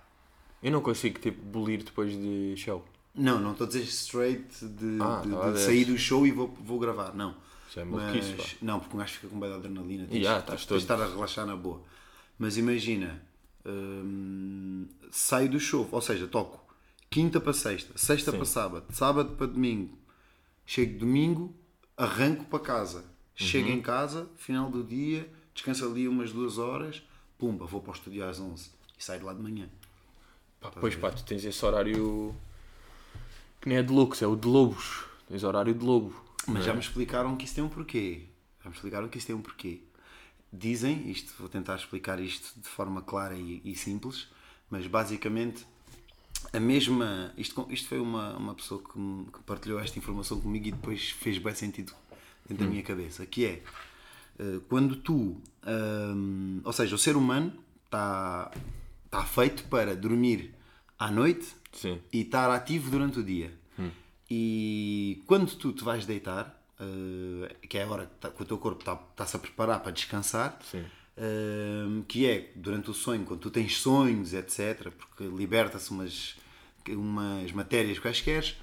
Eu não consigo tipo bolir depois de show. Não, não estou a dizer straight de, Ah, de- tá, de dez. sair do show e vou, vou gravar. Não. Isso é pá. Não, porque um gajo fica com bem de adrenalina. Tens, Yeah, tens, de estar a relaxar na boa. Mas imagina, hum, saio do show, ou seja, toco quinta para sexta, sexta para sábado, sábado para domingo. Chego domingo, arranco para casa. Chego Uhum. em casa, final do dia, descanso ali umas duas horas, pumba, vou para o estúdio às 11 e saio de lá de manhã. Pá, pois pá, tu tens esse horário que nem é de loucos, é o de lobos. Tens horário de lobo. Mas já me explicaram que isso tem um porquê. Já me explicaram que isso tem um porquê. Dizem, isto vou tentar explicar isto de forma clara e, e simples, mas basicamente a mesma. Isto, isto foi uma, uma pessoa que, me- que partilhou esta informação comigo e depois fez bem sentido dentro da minha cabeça. Que é eh, quando tu. hum, ou seja, o ser humano está está feito para dormir à noite Sim. e estar ativo durante o dia. E quando tu te vais deitar, eh, que é a hora que, tá- que o teu corpo está- está-se a preparar para descansar, Sim. Eh, que é durante o sonho, quando tu tens sonhos, etc., porque liberta-se umas, umas matérias quaisquer,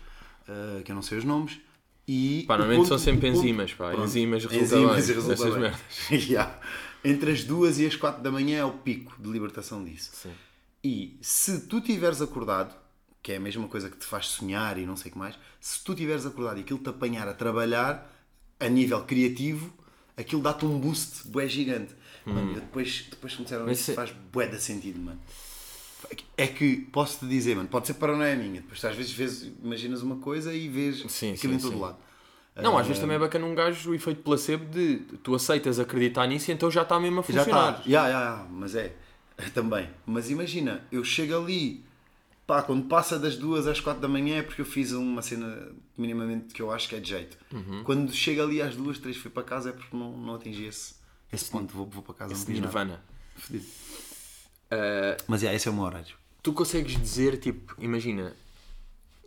eh, que eu não sei os nomes, e Pá, normalmente são sempre ponto- enzimas, pá. Pronto. Enzimas resulta Enzimas bem e resulta bem. merdas. <laughs> Yeah. Entre as duas e as quatro da manhã é o pico de libertação disso. Sim. E se tu tiveres acordado, que é a mesma coisa que te faz sonhar e não sei o que mais, se tu tiveres acordado e aquilo te apanhar a trabalhar a nível criativo, aquilo dá-te um boost bué gigante. Mano, eu depois, depois que me disseram Hum. Isso, faz bué de sentido, mano. É que posso te dizer, mano, pode ser paranoia minha. Depois às vezes vês, imaginas uma coisa e vês Sim, aquilo sim, em todo sim. lado. Não, às vezes também é bacana um gajo o efeito placebo de tu aceitas acreditar nisso e então já está mesmo a Já funcionar. está. Já, já, já, mas é. <laughs> Também. Mas imagina, eu chego ali, pá, quando passa das duas às quatro da manhã é porque eu fiz uma cena minimamente que eu acho que é de jeito. Uhum. Quando chego ali às duas, três, fui para casa é porque não, não atingi esse, esse ponto. Vou, vou para casa, Esse. Nirvana. Fedido. Uh, Mas é, esse é o meu horário. tu consegues dizer, tipo, imagina,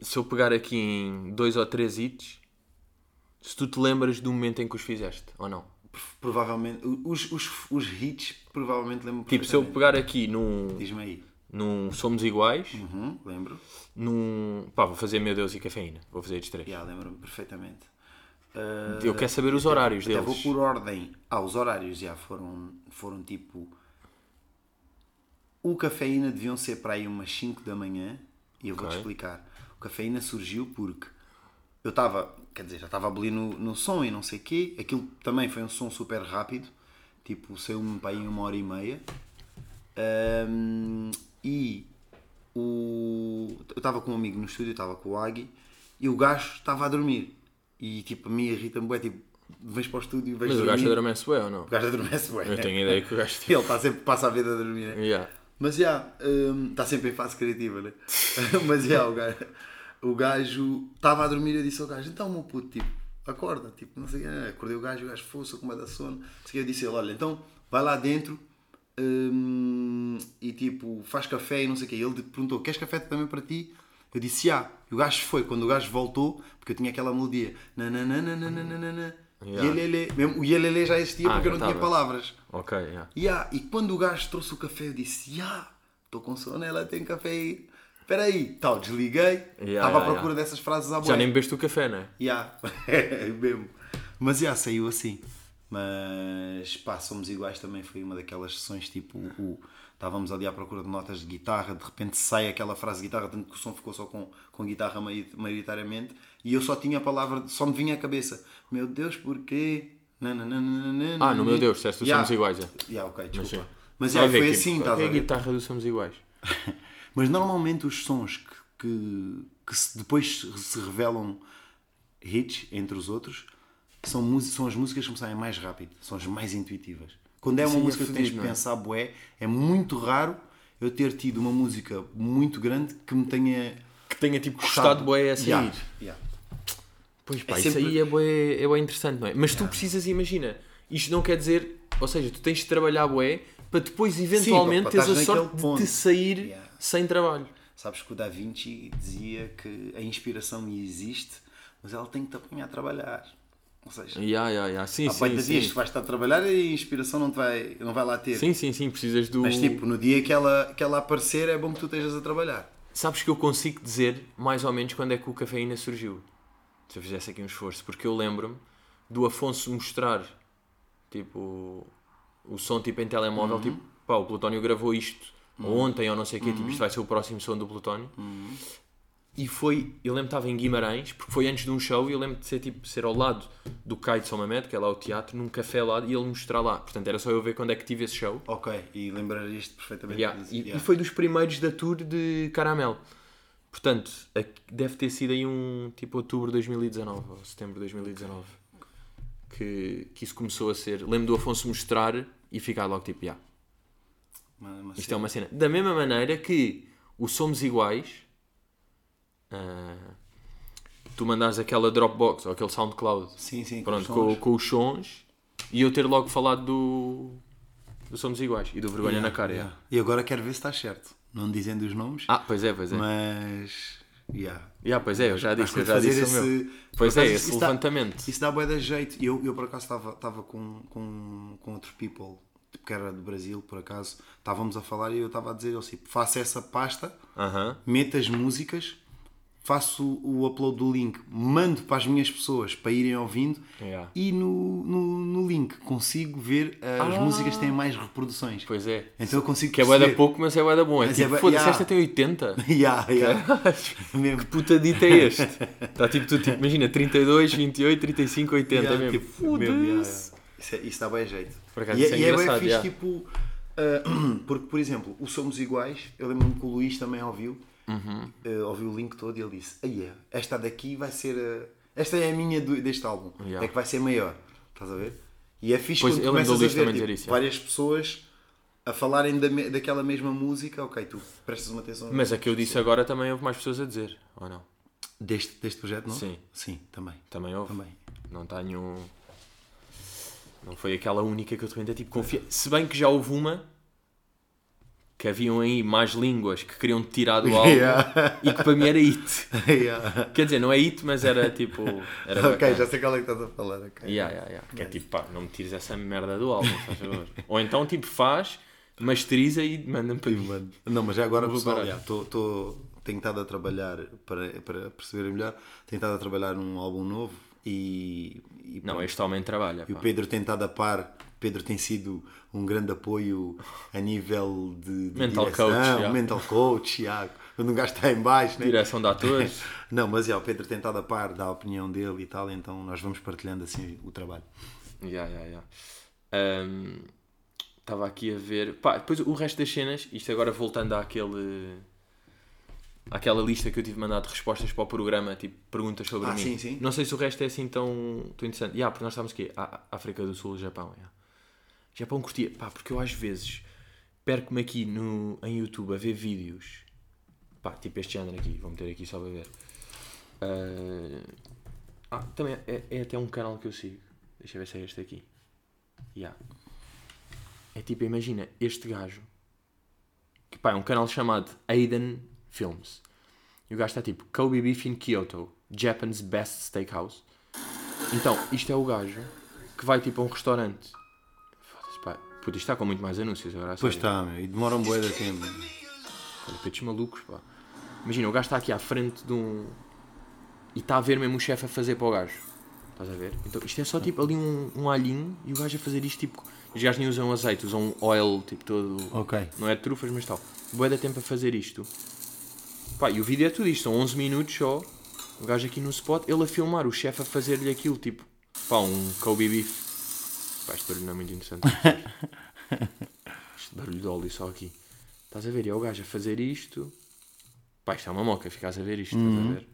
se eu pegar aqui em dois ou três hits, se tu te lembras do momento em que os fizeste, ou não? Provavelmente, os, os, os hits, provavelmente lembro Tipo, se eu pegar aqui num, Diz-me aí. Num Somos Iguais, Uhum, lembro. num. pá, vou fazer Meu Deus e Cafeína. Vou fazer estes três. Já, lembro-me perfeitamente. Ah, Eu quero saber os horários Até deles. vou por ordem. Ah, os horários já foram, foram tipo. O cafeína deviam ser para aí umas 5 da manhã e eu vou-te Ok. explicar. O cafeína surgiu porque eu estava, quer dizer, já estava a abolir no, no som e não sei o quê. Aquilo também foi um som super rápido, tipo, saiu-me para aí uma hora e meia. Ahm, e o, eu estava com um amigo no estúdio, estava com o Agui, e o gajo estava a dormir. E tipo, a mim irrita-me, bué, tipo, vens para o estúdio e vais Mas o gajo adormece bem ou não? O gajo adormece, bué. Eu tenho ideia que o gajo. <laughs> Ele está sempre, passa a vida a dormir, né? Yeah. Mas já, hum, está sempre em fase criativa, né? <laughs> Mas já, o gajo o gajo estava a dormir e eu disse ao gajo, então meu puto, tipo, acorda, tipo, não sei o que, acordei o gajo, o gajo fosse com uma da sono, não sei o que, eu disse ele, olha, então vai lá dentro hum, e tipo, faz café e não sei o que, ele perguntou, queres café também para ti? Eu disse, já, e o gajo foi, quando o gajo voltou, porque eu tinha aquela melodia, nananana, Yeah. Yelele, mesmo o Yelele já existia Ah, porque eu já não tinha palavras. Ok, yeah. Ya, E quando o gajo trouxe o café, eu disse: Ya, estou com sono, ela tem café aí. Espera aí. Tal, desliguei. Estava Ya, à procura dessas frases à Já boa. nem bebeste o café, não é? Ya, <laughs> é mesmo. Mas já, saiu assim. Mas pá, somos iguais também. Foi uma daquelas sessões tipo. O, estávamos ali à procura de notas de guitarra, de repente sai aquela frase de guitarra, tanto que o som ficou só com, com guitarra mai- maioritariamente. E eu só tinha a palavra, só me vinha à cabeça: Meu Deus, porquê? Nananana, Ah, no meu Deus, disseste Ya. Somos Iguais. é. Ya, ok, Mas desculpa. Mas já, ver foi que- assim, qual estás é a a ver? guitarra do Somos Iguais. <laughs> Mas normalmente os sons que, que, que se- depois se revelam hits entre os outros são, são as músicas que me saem mais rápido, são as mais intuitivas. Quando é uma Isso aí é música que tens de é? pensar bué, é muito raro eu ter tido uma música muito grande que me tenha Que tenha tipo gostado bué a sair. Yeah, yeah. Pois pá, É isso sempre- aí é bué, é bué interessante, não é? Mas tu precisas, imagina, isto não quer dizer, ou seja, tu tens de trabalhar bué para depois eventualmente para teres a sorte ponto. de sair Yeah. sem trabalho. Sabes que o Da Vinci dizia que a inspiração existe, mas ela tem que te apanhar a trabalhar. Ou seja, Ya, ya, ya. Sim, há sim, dias sim. que vais estar a trabalhar e a inspiração não, te vai, não vai lá ter. Sim, sim, sim, precisas do... Mas tipo, no dia que ela, que ela aparecer é bom que tu estejas a trabalhar. Sabes que eu consigo dizer mais ou menos quando é que o cafeína surgiu. Se eu fizesse aqui um esforço. Porque eu lembro-me do Afonso mostrar tipo o som tipo em telemóvel, Uhum. tipo, pá, o Plutónio gravou isto ontem ou não sei o quê, tipo, Uhum. isto vai ser o próximo som do Plutónio. E foi, eu lembro que estava em Guimarães, porque foi antes de um show e eu lembro de ser tipo ser ao lado do Kite Somamed, que é lá o teatro, num café lá e ele mostrar lá. Portanto, era só eu ver quando é que tive esse show. Ok, e lembrarias-te perfeitamente Yeah. E, Yeah. e foi dos primeiros da tour de Caramel. Portanto, deve ter sido aí um tipo outubro de 2019 ou setembro de 2019 que, que isso começou a ser. Lembro do Afonso mostrar e ficar logo tipo, yeah, Uma- uma isto é cena. uma cena. Da mesma maneira que o Somos Iguais, ah, tu mandares aquela Dropbox ou aquele SoundCloud Sim, sim, com pronto, os com, sons. com os sons e eu ter logo falado do, do Somos Iguais e do Vergonha Yeah, na Cara. yeah. E agora quero ver se estás certo. Não dizendo os nomes, Ah, pois é, pois é. mas. Yeah. Yeah, pois é, eu já disse, eu já disse o meu. esse. Pois é, esse isso dá- levantamento. Isso dá bué da jeito. Eu, eu por acaso estava com, com, com outros people, tipo, que era do Brasil, por acaso. Estávamos a falar e eu estava a dizer assim: faço essa pasta, Aham. meto as músicas, faço o upload do link, mando para as minhas pessoas para irem ouvindo Yeah. e no, no, no link consigo ver as Ah. músicas que têm mais reproduções. Pois é. Então eu consigo Que é bué da perceber. pouco, mas é bué da bom. É Mas é tipo, bué- foda-se, yeah. esta tem 80. <laughs> yeah, yeah. Mesmo. Puta dita é este. Está tipo, tu, tipo, imagina, 32, 28, 35, 80 Yeah, mesmo. tipo, Foda-se. yeah. Isso, é- isso dá bem jeito. Por acaso, e isso é e é bem fixe, tipo, Uh, <clears throat> porque, por exemplo, o Somos Iguais, eu lembro-me que o Luís também ouviu, Uhum. uh, ouviu o link todo e ele disse: Aí é, esta daqui vai ser. uh, esta é a minha do- deste álbum, Yeah. é que vai ser maior. Estás a ver? E é fixe Pois, quando começas a ver tipo, isso, várias pessoas a falarem da daquela mesma música, ok, tu prestas uma atenção. Mas a que eu disse agora também houve mais pessoas a dizer, ou não? Deste, deste projeto, não? Sim. Sim, também. Também houve. Também. Não tenho. Não foi aquela única que eu é tipo confia. Se bem que já houve uma que haviam aí mais línguas que queriam tirar do <laughs> álbum Yeah. e que para mim era it. Yeah. Quer dizer, não é it, mas era tipo. Era ok, bacana. já sei qual é que estás a falar. ok. Yeah, yeah, yeah. Que é tipo, pá, não me tires essa merda do álbum, faz favor. Ou então, tipo, faz, masteriza e manda-me para mim. Não, mas já agora, Vou pessoal, parar. tô, tô, tenho estado a trabalhar, para, para perceberem melhor, tenho estado a trabalhar num álbum novo e, e Não, pronto. este homem trabalha. E o pá. Pedro tem estado a par. Pedro tem sido um grande apoio a nível de, de Mental direção, coach, já. mental coach, já, quando um gajo está em baixo, né? Direção de atores. <laughs> Não, mas já, o Pedro tem estado a par da opinião dele e tal, então nós vamos partilhando assim o trabalho. Ya, ya, ya. Ahm, Estava aqui a ver. Pá, depois o resto das cenas, isto agora voltando àquele. àquela lista que eu tive mandado de respostas para o programa, tipo perguntas sobre Ah, mim. sim, sim. Não sei se o resto é assim tão, tão interessante. Ya, porque nós estávamos aqui, África do Sul, Japão. ya. Japão curtia, pá, porque eu às vezes perco-me aqui no, em YouTube a ver vídeos, pá, tipo este género aqui, vou meter aqui só para ver. Ah, ah, também é, é até um canal que eu sigo. Deixa eu ver se é este aqui. Yeah. É tipo, imagina, este gajo. Que pá, é um canal chamado Aiden Films. E o gajo está tipo Kobe Beef in Kyoto, Japan's Best Steakhouse. Então, isto é o gajo que vai tipo a um restaurante. Puta, isto está com muito mais anúncios agora. Pois sério. está, meu, e demora um bué de tempo. Olha, peitos malucos, pá. Imagina, o gajo está aqui à frente de um. E está a ver mesmo o chefe a fazer para o gajo. Estás a ver? Então isto é só tipo ali um, um alhinho e o gajo a fazer isto tipo. Os gajos nem usam azeite, usam um oil tipo todo. Ok. Não é de trufas, mas tal. Boa da tempo a fazer isto. Pá, e o vídeo é tudo isto, são 11 minutos só. O gajo aqui no spot, ele a filmar, o chefe a fazer-lhe aquilo, tipo, pá, um Kobe beef. Pá, este barulho não é muito interessante. este <laughs> barulho de óleo só aqui. Estás a ver? E é o gajo a fazer isto. Pá, isto é uma moca, ficas a ver isto, estás a ver?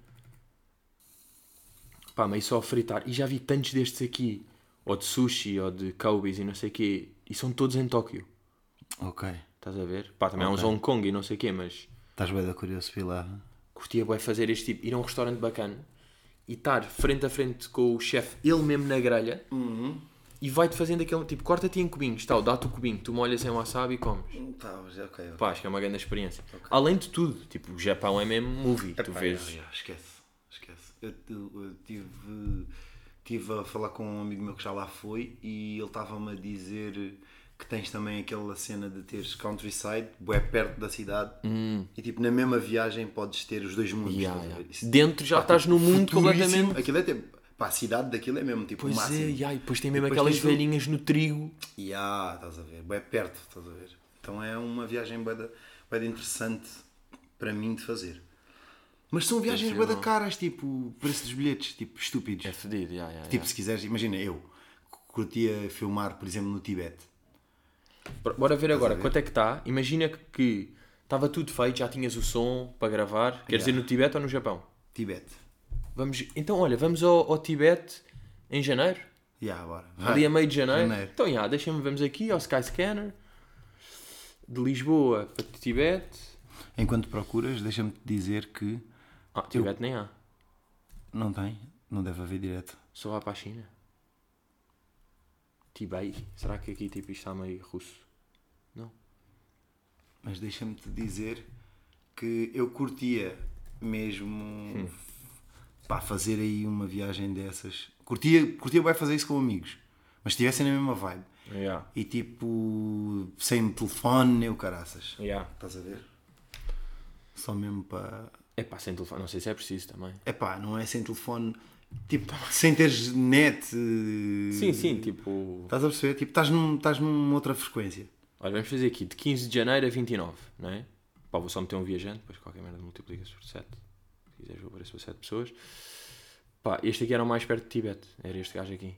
Pá, meio só a fritar. E já vi tantos destes aqui, ou de sushi, ou de Kobe's e não sei o quê, e são todos em Tóquio. Ok. Estás a ver? Pá, também há uns. Hong Kong e não sei o quê, mas Estás bem da curioso lá. curtia bem fazer este tipo, ir a um restaurante bacana e estar frente a frente com o chefe, ele mesmo na grelha, e vai-te fazendo aquele tipo, corta-te em cubinhos, tal, dá-te o cubinho, tu molhas em wasabi e comes. Tá, mas ok. Pá, acho que é uma grande experiência. Além de tudo, tipo, o Japão é mesmo movie, tu Epá, vês. já, já, esquece, esquece. Eu, eu- eu tive, tive a falar com um amigo meu que já lá foi e ele estava-me a dizer que tens também aquela cena de teres countryside, bué perto da cidade, e tipo na mesma viagem podes ter os dois mundos. Hum. Yeah, yeah. Dentro já pá, estás tipo, no mundo completamente. Aquilo é tipo, pá, a cidade daquilo é mesmo tipo o Pois máximo. é, yeah, e depois tem mesmo Depois aquelas o- velhinhas no trigo. E ah, estás a ver, bem perto, estás a ver. Então é uma viagem bem, da- interessante para mim de fazer. Mas são viagens bem da bom. caras, tipo, preço dos bilhetes, tipo, estúpidos. É fedido, yeah, yeah, Tipo, yeah. se quiseres, imagina, eu curtia filmar, por exemplo, no Tibete. Bora ver agora ver? quanto é que está. Imagina que- estava tudo feito, já tinhas o som para gravar. Quer dizer no Tibete ou no Japão? Tibete. Vamos, então, olha, vamos ao, ao Tibete em janeiro. Já, bora. Ali a meio de janeiro. Janeiro. Então, já, deixa-me, vamos aqui ao Skyscanner. De Lisboa para Tibete. Enquanto procuras, deixa-me dizer que Ah, Tibete nem há. não tem, não deve haver direto. Só vá para a China. Tibet. Será que aqui tipo, isto está meio russo? Não. Mas deixa-me te dizer que eu curtia mesmo Hum. Pá, fazer aí uma viagem dessas. Curtia, curtia bem fazer isso com amigos, mas se estivessem na mesma vibe. Yeah. E tipo, sem telefone, nem o caraças. Yeah. Estás a ver? Só mesmo para. É pá, sem telefone. Não sei se é preciso também. É pá, não é sem telefone, tipo, sem teres net. eh, Sim, sim, tipo. Estás a perceber? Tipo, estás, num, estás numa outra frequência. Olha, vamos fazer aqui de 15 de janeiro a 29, não é? Pá, vou só meter um viajante, depois qualquer merda multiplica-se por 7. Se quiseres, vou aparecer para 7 pessoas. Pá, este aqui era o mais perto de Tibete. Era este gajo aqui.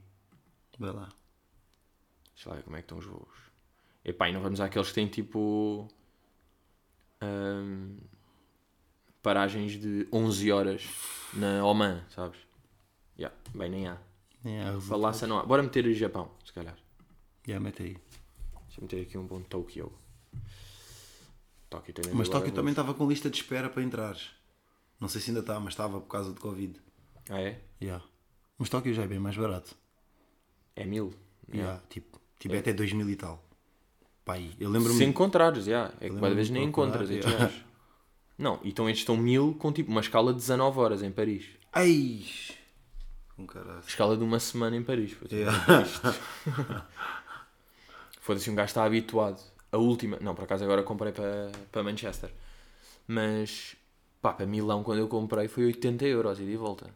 Vai lá. Deixa lá ver como é que estão os voos. Epá, e não vamos àqueles que têm tipo. ahm, paragens de 11 horas na Oman, sabes? Yeah, bem, nem há. É, Balança não há. Bora meter o Japão, se calhar. yeah, mete aí. Deixa eu meter aqui um bom Tokyo. Tóquio Mas Tóquio também estava com lista de espera para entrares. Não sei se ainda está, mas estava por causa de Covid. Ah, é? Yeah. Mas Tóquio já é bem mais barato. É mil. Yeah. Tipo, Tibete é 2 mil e tal. Pai, eu lembro-me. Se encontrares, já. É que cada vez nem encontras yeah. <laughs> Não, então estes estão mil com tipo uma escala de 19 horas em Paris. Ai! Com caralho. Escala de uma semana em Paris. pô. Yeah. <laughs> <laughs> Foda-se, um gajo está habituado. A última. Não, por acaso agora comprei para, para Manchester. Mas. Pá, para Milão quando eu comprei foi 80 euros e de volta.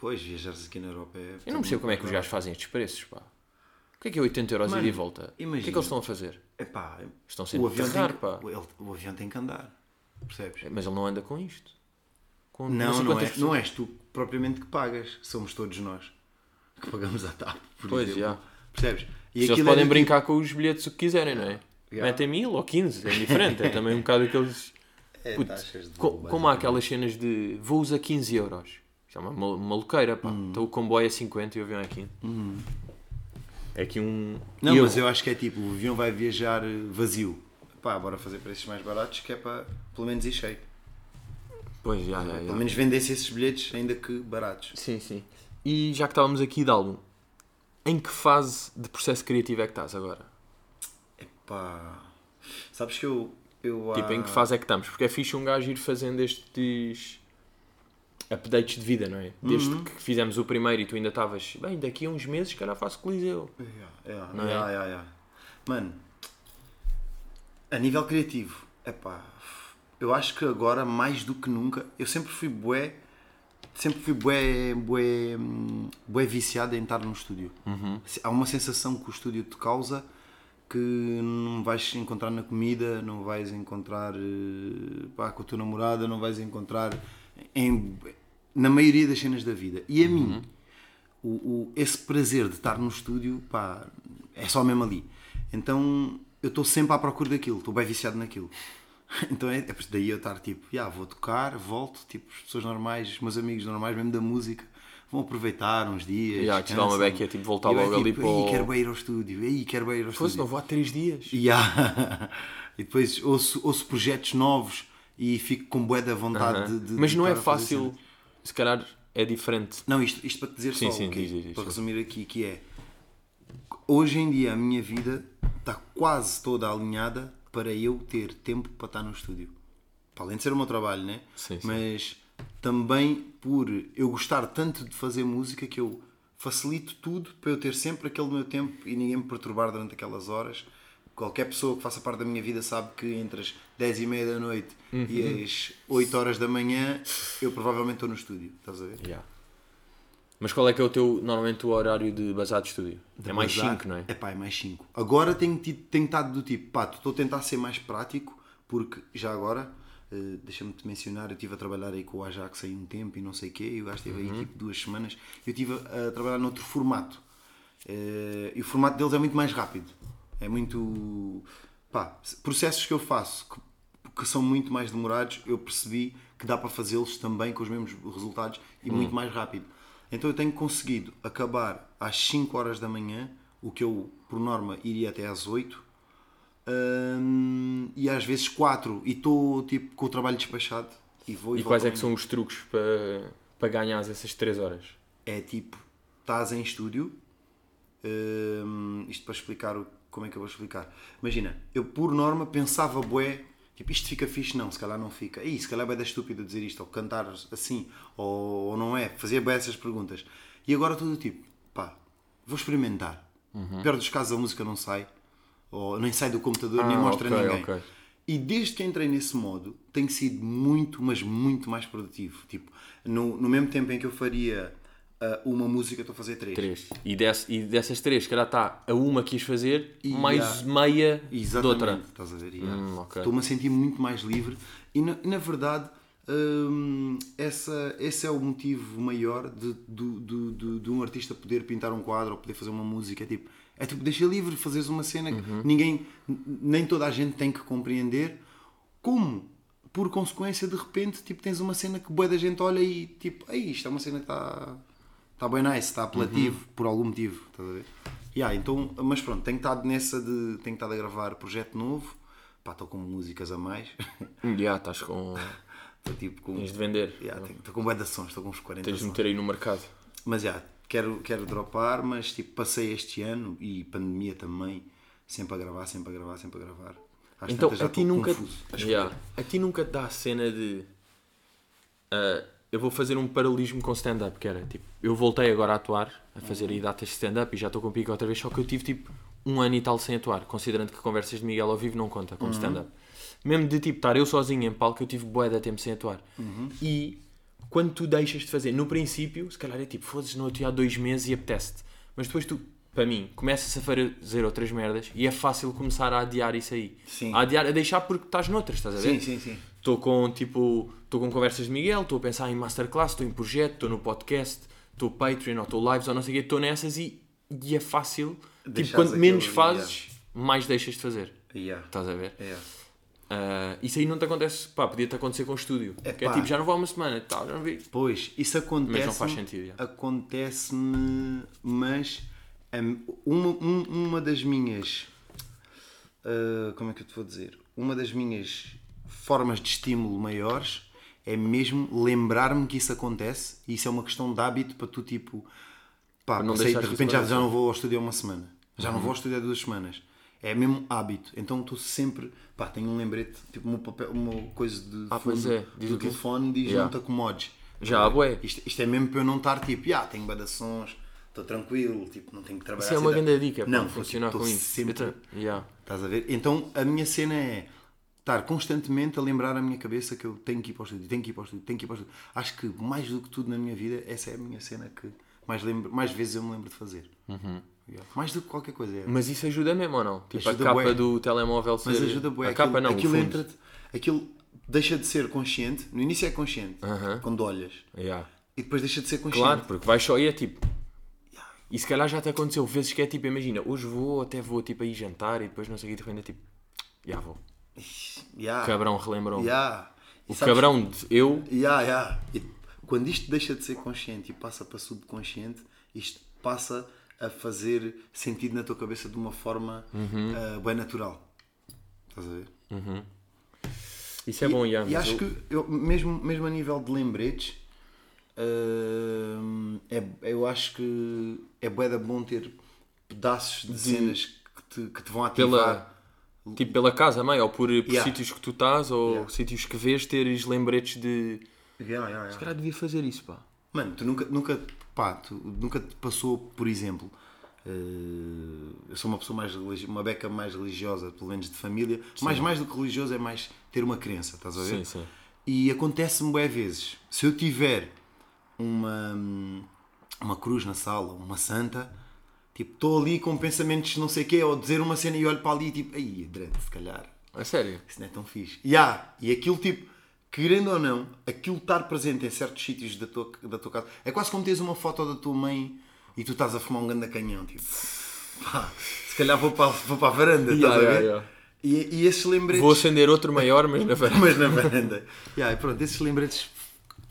Pois, viajares aqui na Europa é. Eu não percebo como é que os gajos fazem estes preços, pá. O que é que é 80 euros e Mano, de volta? O que é que imagina. eles estão a fazer? Epá, Estão sempre o avião, terrar, tem, pá. o, ele- o avião tem que andar. Percebes? Mas ele não anda com isto. Com Não, não, quantas é, pessoas. não és tu propriamente que pagas. Somos todos nós que pagamos a TAP. Por Pois, exemplo. já. Percebes? E eles aquilo podem brincar com os bilhetes o que quiserem, não é? Yeah. Metem mil ou 15, é indiferente. É também um bocado aqueles. É, Puto, taxas de co- como há aquelas cenas de voos a 15 euros. Isto é uma mal- maluqueira, pá. Hum. Então o comboio é 50 e o avião é 15. É aqui um. Não, erro. mas eu acho que é tipo, o avião vai viajar eh, vazio. Pá, bora fazer preços mais baratos que é para pelo menos ir cheio. Pois, já, já, já. Pelo menos vendesse esses bilhetes ainda que baratos. Sim, sim. E já que estávamos aqui de álbum, em que fase de processo criativo é que estás agora? Pá, sabes que eu. Eu Tipo, em que fase é que estamos? Porque é fixe um gajo ir fazendo estes updates de vida, não é? Desde Uhum. que fizemos o primeiro e tu ainda estavas, bem, daqui a uns meses, calhar faço Coliseu. Yeah, yeah, Não é? yeah, yeah, yeah. Mano, a nível criativo, epá, eu acho que agora mais do que nunca, eu sempre fui bué, sempre fui bué, bué, bué viciado em estar no estúdio. Há uma sensação que o estúdio te causa que não vais encontrar na comida, não vais encontrar eh, pá, com a tua namorada, não vais encontrar em, na maioria das cenas da vida. E a mim, o, o- esse prazer de estar no estúdio, pá, é só mesmo ali. Então eu estou sempre à procura daquilo, estou bem viciado naquilo. <laughs> Então é, é daí eu estar tipo, "Ya, vou tocar, volto, tipo, as pessoas normais, os meus amigos normais, mesmo da música, vão aproveitar uns dias. Te dá uma beca, tipo, voltar é logo ali tipo, para o- "Ei, quero bem ir ao estúdio, ei, quero bem ir ao Fosse, estúdio. não vou há 3 dias. <laughs> E, há- e depois ouço, ouço projetos novos e fico com bué da vontade de, de- Mas não é fácil, cenas. se calhar é diferente. Não, isto, isto para te dizer Sim, só sim, o quê? diz, diz, para resumir aqui, que é hoje em dia a minha vida está quase toda alinhada para eu ter tempo para estar no estúdio. Para além de ser o meu trabalho, né? Sim, sim. Mas também por eu gostar tanto de fazer música que eu facilito tudo para eu ter sempre aquele meu tempo e ninguém me perturbar durante aquelas horas. Qualquer pessoa que faça parte da minha vida sabe que entre as 10 e meia da noite Uhum. e as 8 horas da manhã eu provavelmente estou no estúdio. Estás a ver? Ya. Mas qual é que é o teu, normalmente, o horário de basado de estúdio? É mais Bazar, 5, não é? É pá, é mais 5. Agora tenho, tido- tenho estado do tipo, pá, estou a tentar ser mais prático, porque já agora, eh, deixa-me te mencionar, eu estive a trabalhar aí com o Ajax aí um tempo e não sei o quê, e o gajo esteve Uhum. aí tipo duas semanas, eu estive a, a trabalhar noutro formato. Eh, e o formato deles é muito mais rápido. É muito. pá, processos que eu faço que, que são muito mais demorados, eu percebi que dá para fazê-los também com os mesmos resultados e Hum. muito mais rápido. Então eu tenho conseguido acabar às 5 horas da manhã, o que eu, por norma, iria até às 8, hum, e às vezes 4, e estou tipo, com o trabalho despachado e vou e, E quais é que são os truques para, para ganhares essas 3 horas? é tipo, estás em estúdio, hum, isto para explicar o, como é que eu vou explicar. Imagina, eu por norma pensava bué, tipo, isto fica fixe, não, se calhar não fica. Ih, se calhar é da estúpido dizer isto, ou cantar assim, ou, ou não é, fazia bué essas perguntas. E agora tudo tipo, pá, vou experimentar. Pior dos casos a música não sai, ou nem sai do computador, nem Ah, mostra ok, a ninguém. ok. E desde que entrei nesse modo, tenho sido muito, mas muito mais produtivo. Tipo, no, no mesmo tempo em que eu faria uma música, estou a fazer três. 3. E, desse, e dessas 3, se calhar está a uma que quis fazer, E mais meia de Exatamente, outra. estás a ver? Hum. Estou-me a sentir muito mais livre e na, na verdade hum, essa, esse é o motivo maior de, do- do- de um artista poder pintar um quadro ou poder fazer uma música. É tipo, É tipo, deixa livre, fazeres uma cena que Uhum. ninguém, n- nem toda a gente tem que compreender. Como? Por consequência, de repente, tipo, tens uma cena que boa da gente olha e tipo, isto é uma cena que está tá bem nice, está apelativo, Uhum. por algum motivo, estás a ver? Yeah, então, mas pronto, tenho estado nessa de. Tenho estado a gravar projeto novo. Pá, estou com músicas a mais. <laughs> Já, estás com. <laughs> Estou tipo com. Tens de vender. Yeah, Estou com bué de ações, estou com uns 40 Tens de meter aí no mercado. Mas já, quero, quero dropar, mas tipo, passei este ano e pandemia também, sempre a gravar, sempre a gravar, sempre a gravar. Às Então, já a ti nunca. a. Yeah. A ti nunca te dá a cena de. ah, eu vou fazer um paralelismo com stand-up, que era tipo, eu voltei agora a atuar, a fazer aí datas de stand-up e já estou com pico outra vez, só que eu tive tipo um ano e tal sem atuar, considerando que conversas de Miguel ao vivo não conta como stand-up. Mesmo de tipo estar eu sozinho em palco, eu tive bué de tempo sem atuar. E quando tu deixas de fazer, no princípio, se calhar é tipo, foda-se, não atuei há dois meses e apetece-te. Mas depois tu, para mim, começas a fazer outras merdas e é fácil começar a adiar isso aí. Sim. A adiar, a deixar porque estás noutras, estás a ver? Sim, sim, sim. Estou com tipo, estou com conversas de Miguel, estou a pensar em masterclass, estou em projeto, estou no podcast, estou Patreon, ou estou lives, ou não sei o quê, estou nessas e, e é fácil. Tipo, Deixares quanto menos fazes, mais deixas de fazer. Yeah. Estás a ver? Yeah. Ah, isso aí não te acontece, pá, podia-te acontecer com o estúdio. que é tipo, já não vou há uma semana, tá, já não vi. Pois, isso acontece. Mas não faz sentido. Acontece-me, mas uma, um- uma das minhas. ah, como é que eu te vou dizer? Uma das minhas formas de estímulo maiores é mesmo lembrar-me que isso acontece e isso é uma questão de hábito para tu, tipo. Pá, Para não passei, de repente já, já não vou ao estúdio há uma semana. Já não vou ao estúdio há duas semanas. É mesmo hábito. Então estou sempre. Pá, tenho um lembrete, tipo, uma, papel, uma coisa de Ah, fundo é. Diz do telefone diz Yeah. não te acomodes. Já há bué. Isto, isto é mesmo para eu não estar tipo, ah, tenho badações, estou tranquilo, tipo, não tenho que trabalhar. Isso é uma grande dica não, para funcionar tipo, com isso. Sempre, yeah. Estás a ver? Então a minha cena é estar constantemente a lembrar a minha cabeça que eu tenho que ir para o estúdio, tenho que ir para o estúdio, tenho que ir para o estúdio. Acho que mais do que tudo na minha vida, essa é a minha cena que mais, lembro, mais vezes eu me lembro de fazer. Yeah. Mais do que qualquer coisa. É. Mas isso ajuda mesmo ou não? Tipo, Ajuda a capa bué. do telemóvel ser... Mas ajuda bué. A capa aquilo, não, o aquilo entra-te, aquilo deixa de ser consciente. No início é consciente, Aham. quando olhas. Yeah. E depois deixa de ser consciente. Claro, porque vais só e é tipo. E se calhar já te aconteceu vezes que é tipo, imagina, hoje vou, até vou tipo aí jantar e depois não sei o que, de repente é tipo, já vou. Yeah. O cabrão relembrou-me. Yeah. E O sabes- cabrão de eu, Yeah, yeah. E quando isto deixa de ser consciente e passa para subconsciente, isto passa a fazer sentido na tua cabeça de uma forma Uhum. ah, bem natural. Estás a ver? isso é bom, já. E acho eu- que, eu, mesmo, mesmo a nível de lembretes, hum, é, eu acho que é bué bom ter pedaços de, cenas que te, que te vão ativar. Pela- Tipo pela casa, mãe, ou por, por Yeah. sítios que tu estás, ou Yeah. sítios que vês, teres lembretes de. Yeah, yeah, yeah. Se calhar devia fazer isso, pá. Mano, tu nunca, nunca, pá, tu nunca te passou, por exemplo, eh, eu sou uma pessoa mais religi- uma beca mais religiosa, pelo menos de família, mas mais do que religioso é mais ter uma crença, estás a ver? Sim, sim. E acontece-me bué vezes, se eu tiver uma, uma cruz na sala, uma santa, tipo, estou ali com pensamentos não sei o quê, ou dizer uma cena e olho para ali e tipo, aí, Dredd, se calhar, A sério? isso não é tão fixe. E há, e aquilo tipo, querendo ou não, aquilo estar presente em certos sítios da tua, da tua casa, é quase como teres uma foto da tua mãe e tu estás a fumar um grande canhão, tipo, <laughs> pá, se calhar vou para, vou para a varanda, Yeah, estás a yeah, ver? yeah. E, e esses lembretes, Vou acender outro maior, mas na varanda. mas na varanda, yeah, e pronto, esses lembretes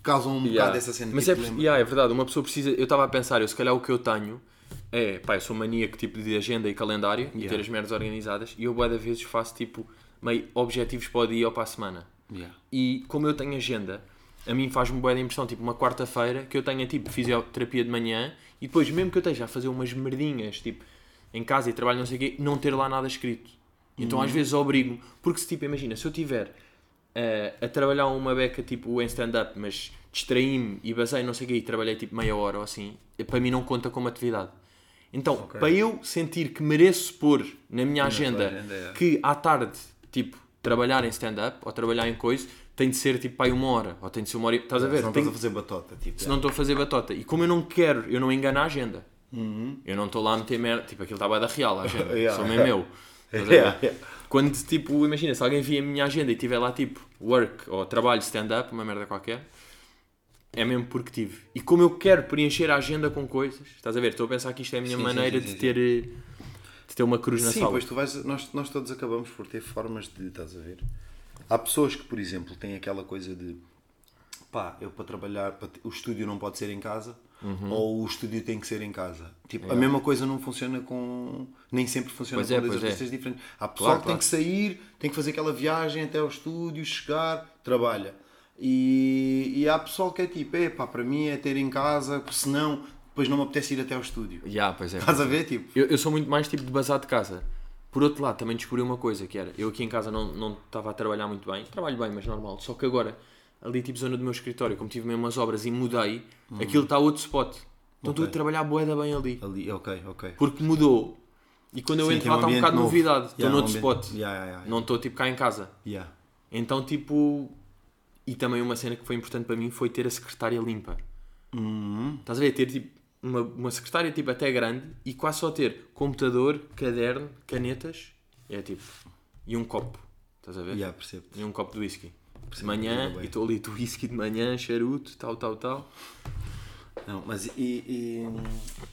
causam um Yeah. bocado essa cena. Mas tipo, é, yeah, é verdade, uma pessoa precisa. Eu estava a pensar, eu se calhar o que eu tenho é, pá, eu sou maníaco tipo de agenda e calendário e Yeah. ter as merdas organizadas e eu boa vezes faço tipo meio objetivos para o dia ou para a semana. Yeah. E como eu tenho agenda, a mim faz-me boa impressão, tipo uma quarta-feira, que eu tenha tipo fisioterapia de manhã e depois, mesmo que eu esteja a fazer umas merdinhas, tipo em casa e trabalho, não sei o quê, não ter lá nada escrito. Então às vezes obrigo-me, porque se tipo, imagina, se eu tiver eh, a trabalhar uma beca tipo em stand-up, mas distraí-me e basei não sei o quê e trabalhei tipo meia hora ou assim, para mim não conta como atividade. Então, para eu sentir que mereço pôr na minha agenda, agenda, é. que à tarde, tipo, trabalhar em stand-up ou trabalhar em coisa, tem de ser tipo para uma hora, ou tem de ser uma hora. e- Estás a ver? Se não Tem- estás a fazer batota, tipo, se não estou a fazer batota. E como eu não quero, eu não engano a agenda. Eu não estou lá a meter merda. Tipo, aquilo estava da real, a agenda. Uhum. <laughs> Yeah. Sou mesmo meu. <laughs> Yeah, yeah. Quando, tipo, imagina, se alguém via a minha agenda e tiver lá, tipo, work ou trabalho stand-up, uma merda qualquer, é mesmo porque tive. E como eu quero preencher a agenda com coisas, estás a ver? Estou a pensar que isto é a minha Sim, maneira sim, de sim, ter. eh, de ter uma cruz na Sim, sala. pois tu vais. Nós, nós todos acabamos por ter formas de. Estás a ver? Há pessoas que, por exemplo, têm aquela coisa de. Pá, eu para trabalhar. Para, o estúdio não pode ser em casa. Uhum. Ou o estúdio tem que ser em casa. Tipo, a mesma coisa não funciona com. Nem sempre funciona Pois com é, dois é. artistas diferentes. Há pessoal Claro, que tem claro. que sair, tem que fazer aquela viagem até ao estúdio, chegar, trabalha. E, e há pessoal que é tipo, epá, para mim é ter em casa, porque senão depois não me apetece ir até ao estúdio. Ya, pois é. Estás a ver? Tipo, Eu, eu sou muito mais tipo de bazar de casa. Por outro lado, também descobri uma coisa que era, eu aqui em casa não não estava a trabalhar muito bem, trabalho bem, mas normal. Só que agora, ali tipo zona do meu escritório, como tive mesmo umas obras e mudei, aquilo está outro spot. Então estou a trabalhar boeda bem ali. ali, ok, ok. Porque mudou. E quando eu Sim, entro lá está um bocado de novo. novidade. Estou Yeah, noutro ambiente- spot. Yeah, yeah, yeah. Não estou tipo cá em casa. Yeah. Então tipo. E também uma cena que foi importante para mim foi ter a secretária limpa. Uhum. Estás a ver? Ter tipo uma, uma secretária tipo até grande e quase só ter computador, caderno, canetas. É tipo. E um copo. Estás a ver? Yeah, percebo. E um copo de whisky. De Percebo, manhã, e estou ali do whisky de manhã, charuto, tal, tal, tal. Não, mas e. e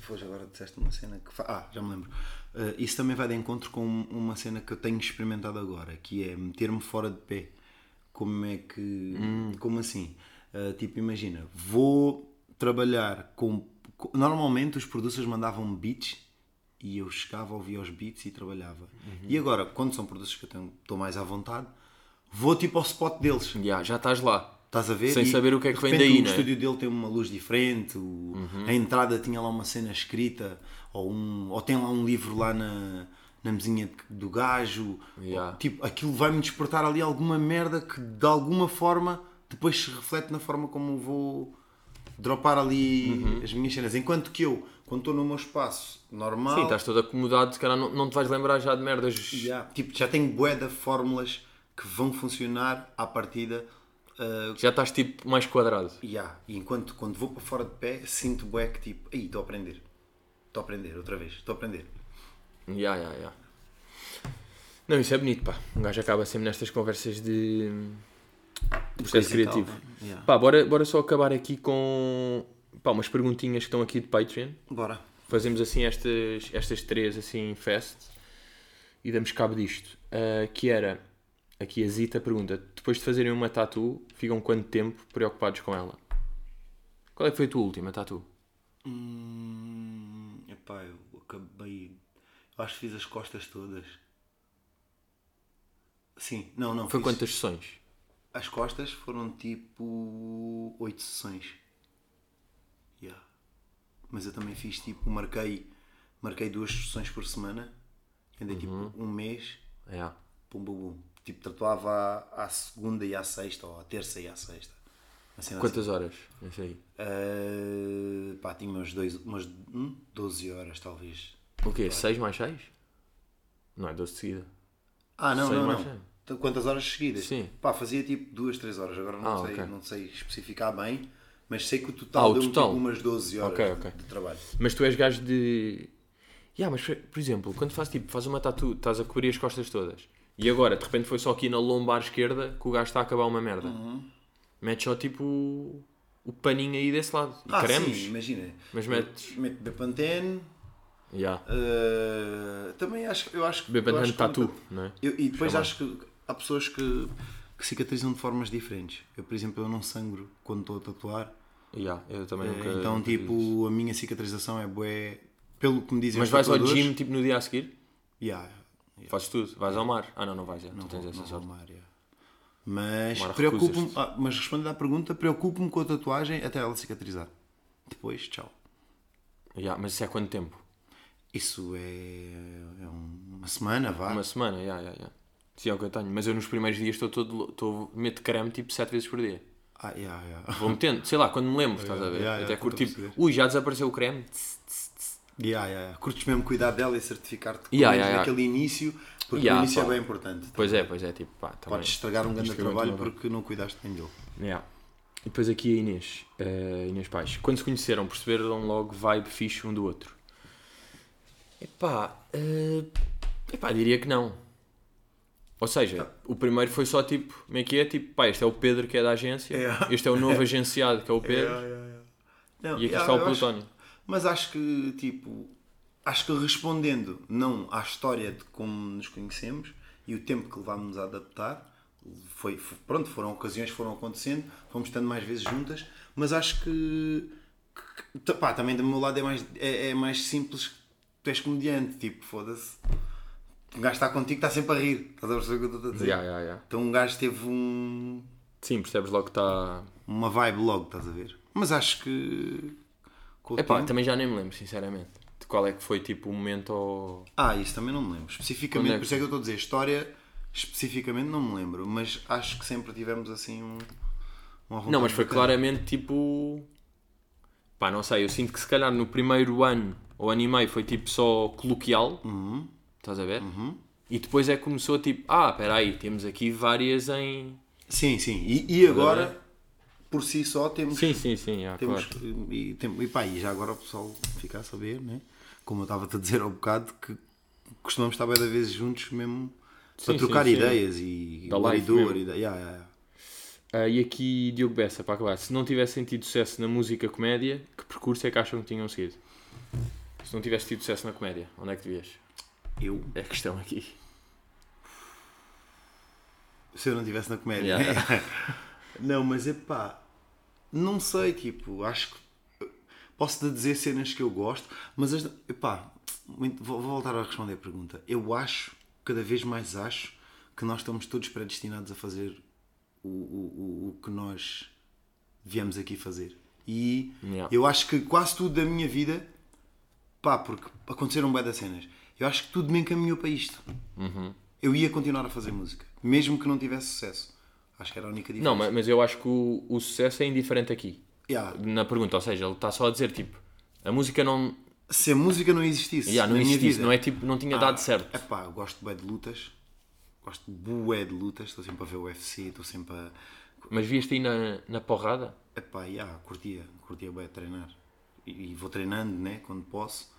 pois agora disseste uma cena que. fa- Ah, já me lembro. Uh, isso também vai de encontro com uma cena que eu tenho experimentado agora, que é meter-me fora de pé. Como é que. Como assim? Uh, tipo, imagina, vou trabalhar com. com- Normalmente os producers mandavam beats e eu chegava, ouvia os beats e trabalhava. E agora, quando são producers que eu tenho- estou mais à vontade, vou tipo ao spot deles. Ya, já estás lá. Estás a ver? Sem E, saber o que é que vem daí, o né? estúdio dele tem uma luz diferente, o- a entrada tinha lá uma cena escrita, ou, um, ou tem lá um livro lá na, na mesinha do gajo. Yeah. Tipo, aquilo vai-me despertar ali alguma merda que de alguma forma depois se reflete na forma como vou dropar ali Uhum. as minhas cenas. Enquanto que eu, quando estou no meu espaço normal, Sim, estás todo acomodado, se calhar não, não te vais lembrar já de merdas. yeah, tipo, já tenho bué de fórmulas que vão funcionar à partida. uh, Já estás tipo mais quadrado. Yeah. E enquanto quando vou para fora de pé, sinto bué que tipo, aí estou a aprender. Estou a aprender outra vez, estou a aprender. Ya, ya, ya. Não, isso é bonito, pá. Um gajo acaba sempre nestas conversas de processo coisa e tal, criativo. né? Yeah. Pá, bora, bora só acabar aqui com pá, umas perguntinhas que estão aqui de Patreon. Bora. Fazemos assim estas, estas três assim fast e damos cabo disto. Ah, que era, aqui a Zita pergunta, depois de fazerem uma tatu, ficam quanto tempo preocupados com ela? Qual é que foi a tua última tatu? Hum, epá, eu acabei. Acho que fiz as costas todas. Sim, não, não. Foi fiz- quantas sessões? As costas foram tipo 8 sessões. Yeah. Mas eu também fiz tipo, marquei, marquei duas sessões por semana. Andei tipo um mês É. pum, bum, bum. Tipo, tatuava à, à segunda e à sexta, ou à terça e à sexta. Cena Quantas horas? Isso aí. assim. Ah, pá, tinha umas, dois, umas hum, 12 horas, talvez. O quê? 6 mais 6? Não é 12 de seguida. Ah, não, Seis não, mais não. seis. Então, Quantas horas seguidas? Sim. Pá, fazia tipo duas, três horas. Agora não, Ah, sei, ok. não sei especificar bem, mas sei que o total Ah, o deu-me total. tipo umas 12 horas Ok, de- ok. de trabalho. Mas tu és gajo de. Yeah, mas por exemplo, quando faz tipo, faz uma tatu, estás a cobrir as costas todas e agora de repente foi só aqui na lombar esquerda que o gajo está a acabar uma merda. Uhum. Metes só tipo o, o paninho aí desse lado. E Ah, cremes. sim, imagina. Mas metes- Mete Bepantene. Yeah. ah, também acho, eu acho que. que tatu, não é? Eu- e depois Chamar. acho que há pessoas que, que cicatrizam de formas diferentes. Eu, por exemplo, eu não sangro quando estou a tatuar. Yeah, eu também nunca. então, nunca tipo, a minha cicatrização é bué. Pelo que me dizem Mas vais ao gym tipo no dia a seguir? Yeah, yeah. Fazes tudo? Vais ao mar? Ah não, não vais. é. Não tu tens vou- essa não sorte. ao mar, yeah. Mas recusas-te. ah, mas respondendo à pergunta, preocupo-me com a tatuagem até ela cicatrizar. Depois, tchau. Yeah, mas isso é quanto tempo? Isso é, é uma semana, vá. Uma semana, yeah, yeah, yeah. Sim, é o que eu tenho. Mas eu nos primeiros dias estou todo. Estou, meto creme tipo 7 vezes por dia. Ah, yeah, yeah. Vou metendo, sei lá, quando me lembro, estás a ver? Yeah, yeah, Até curto tipo, ui, já desapareceu o creme. Yeah, yeah, yeah. Curtes mesmo cuidar dela e certificar-te Yeah, yeah, yeah. naquele início, porque Yeah, o início pá. é bem importante. Pois é, pois é, tipo, pá, também. Podes estragar um grande Estragar trabalho porque não cuidaste bem dele. Yeah. E depois aqui a Inês, eh, Inês Pais. Quando se conheceram, perceberam logo vibe fixe um do outro? Epá, eh, epá, diria que não. Ou seja, o primeiro foi só tipo, como é que é? Tipo, pá, este é o Pedro que é da agência, Yeah. este é o novo agenciado que é o <laughs> Pedro, Não, e aqui está o eu acho- Plutónio. Mas acho que, tipo, acho que respondendo não à história de como nos conhecemos e o tempo que levámos a adaptar, foi, foi- pronto, foram ocasiões que foram acontecendo, fomos estando mais vezes juntas, mas acho que, que- que- pá, também do meu lado é mais, é, é mais simples, tu és comediante, tipo, foda-se. Um gajo está contigo, está sempre a rir, estás a perceber o que eu estou a dizer? Yeah, yeah, yeah. Então um gajo teve um, Sim, percebes logo que está. uma vibe logo, estás a ver? Mas acho que. Epá, tempo- também já nem me lembro, sinceramente. De qual é que foi tipo o momento ou. Ah, isso também não me lembro. Especificamente, é por isso é que eu estou a dizer, história, especificamente não me lembro, mas acho que sempre tivemos assim um. uma Não, mas foi claramente tipo. Pá, não sei, eu sinto que se calhar no primeiro ano ou ano e meio foi tipo só coloquial. Uhum. Estás a ver? E depois é que começou tipo, ah, espera aí, temos aqui várias em. Sim, sim. E, e agora, por si só, temos. Sim, sim, sim, ah, temos claro. e, tem- e pá, e já agora o pessoal fica a saber, né? Como eu estava-te a dizer ao bocado, que costumamos estar bem da vez juntos mesmo para Sim, trocar sim, sim. ideias e Da what life he do, mesmo. what he do. Yeah, yeah, yeah. Ah, e aqui Diogo Bessa, para acabar, se não tivesse sentido sucesso na música comédia, que percurso é que acham que tinham seguido? Se não tivesse tido sucesso na comédia, onde é que devias? Eu, É a questão aqui. se eu não estivesse na comédia. Yeah. <laughs> não, mas é pá, não sei, tipo, acho que posso dizer cenas que eu gosto, mas as, epá, muito- vou, vou voltar a responder a pergunta. Eu acho, cada vez mais acho, que nós estamos todos predestinados a fazer o, o, o, o que nós viemos aqui fazer. E Yeah. eu acho que quase tudo da minha vida, pá, porque aconteceram bué das cenas, eu acho que tudo me encaminhou para isto. Eu ia continuar a fazer música, mesmo que não tivesse sucesso. Acho que era a única diferença. Não, mas, mas eu acho que o, o sucesso é indiferente aqui. Yeah. Na pergunta, ou seja, ele está só a dizer tipo, a música não. Se a música não existisse, Yeah, não existisse, não é tipo, não tinha dado certo. É pá, gosto bué de lutas, gosto bué de lutas, estou sempre a ver o UFC, estou sempre a. Mas vias-te aí na, na porrada? É pá, yeah, curtia, curtia bué de treinar. E, vou treinando, né, quando posso,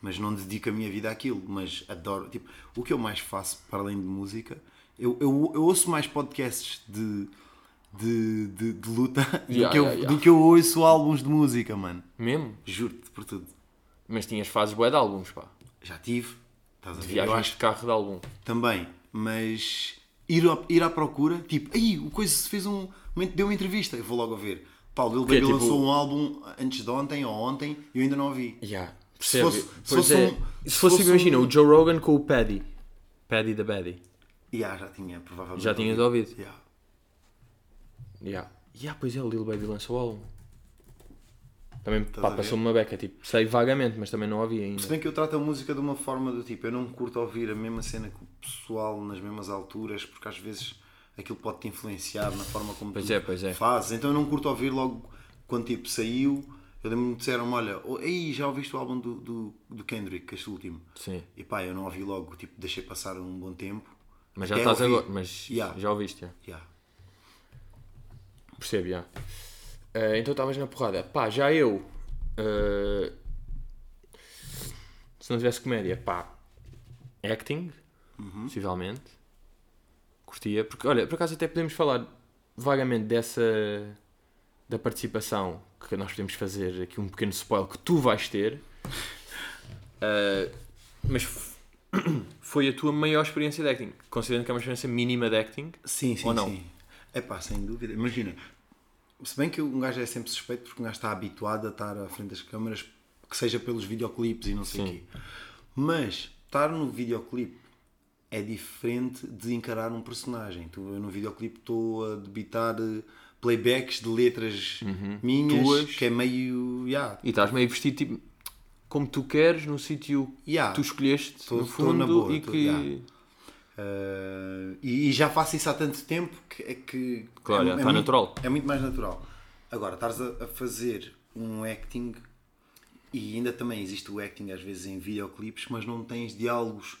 mas não dedico a minha vida àquilo, mas adoro. Tipo, o que eu mais faço para além de música, eu, eu, eu ouço mais podcasts de. De, de, de luta <laughs> do, Yeah, que eu, yeah, yeah. do que eu ouço álbuns de música, mano. Mesmo? Juro-te por tudo. Mas tinhas fases bué de álbuns, pá. Já tive, estás a ver? Eu viagens acho de carro de álbum. também, mas ir, ir à procura, tipo, aí o coisa se fez um. deu uma entrevista, eu vou logo a ver. Paulo, Lil Que é Baby tipo- lançou um álbum antes de ontem ou ontem e eu ainda não ouvi. Yeah. Se fosse- se fosse é. um- se se fosse, fosse imagina, um- o Joe Rogan com o Paddy. Paddy da Baddy. E ah, já tinha, provavelmente. Já tinhas ouvido? Yeah. Yeah. Yeah, pois é, o Lil Baby lançou o álbum. Também pá, passou-me uma beca, tipo, sei vagamente, mas também não ouvi ainda. Se bem que eu trato a música de uma forma do tipo, eu não curto ouvir a mesma cena que o pessoal nas mesmas alturas, porque às vezes aquilo pode te influenciar na forma como Pois tu é, pois é. fazes. Então eu não curto ouvir logo quando tipo saiu. Eu lembro-me que disseram olha, ei, já ouviste o álbum do, do, do Kendrick, este último? Sim. E pá, eu não ouvi logo, tipo, deixei passar um bom tempo. Mas já Até estás ouvi. agora, mas Yeah. já ouviste, já. Yeah. Percebo, já. Eh, então estavas na porrada. Pá, já eu. eh, se não tivesse comédia, pá. Acting, Uhum. possivelmente. Curtia. Porque, olha, por acaso até podemos falar vagamente dessa. da participação que nós podemos fazer aqui um pequeno spoiler que tu vais ter. Eh, <laughs> mas <coughs> foi a tua maior experiência de acting, considerando que é uma experiência mínima de acting. Sim, sim, Ou não? sim. É pá, sem dúvida. Imagina, se bem que um gajo é sempre suspeito porque um gajo está habituado a estar à frente das câmaras, que seja pelos videoclipes e não sei o quê. Mas estar no videoclipe é diferente de encarar um personagem. Tu, eu no videoclipe estou a debitar eh, playbacks de letras minhas, Tuas. que é meio. Yeah, E estás meio vestido tipo, como tu queres, no sítio Yeah. que tu escolheste, Tô- no fundo, na boa, e tô- que. yeah. Uh, e, e já faço isso há tanto tempo que é que Claro, é, está muito- natural. É muito mais natural. Agora, estás a, a fazer um acting e ainda também existe o acting às vezes em videoclipes, mas não tens diálogos.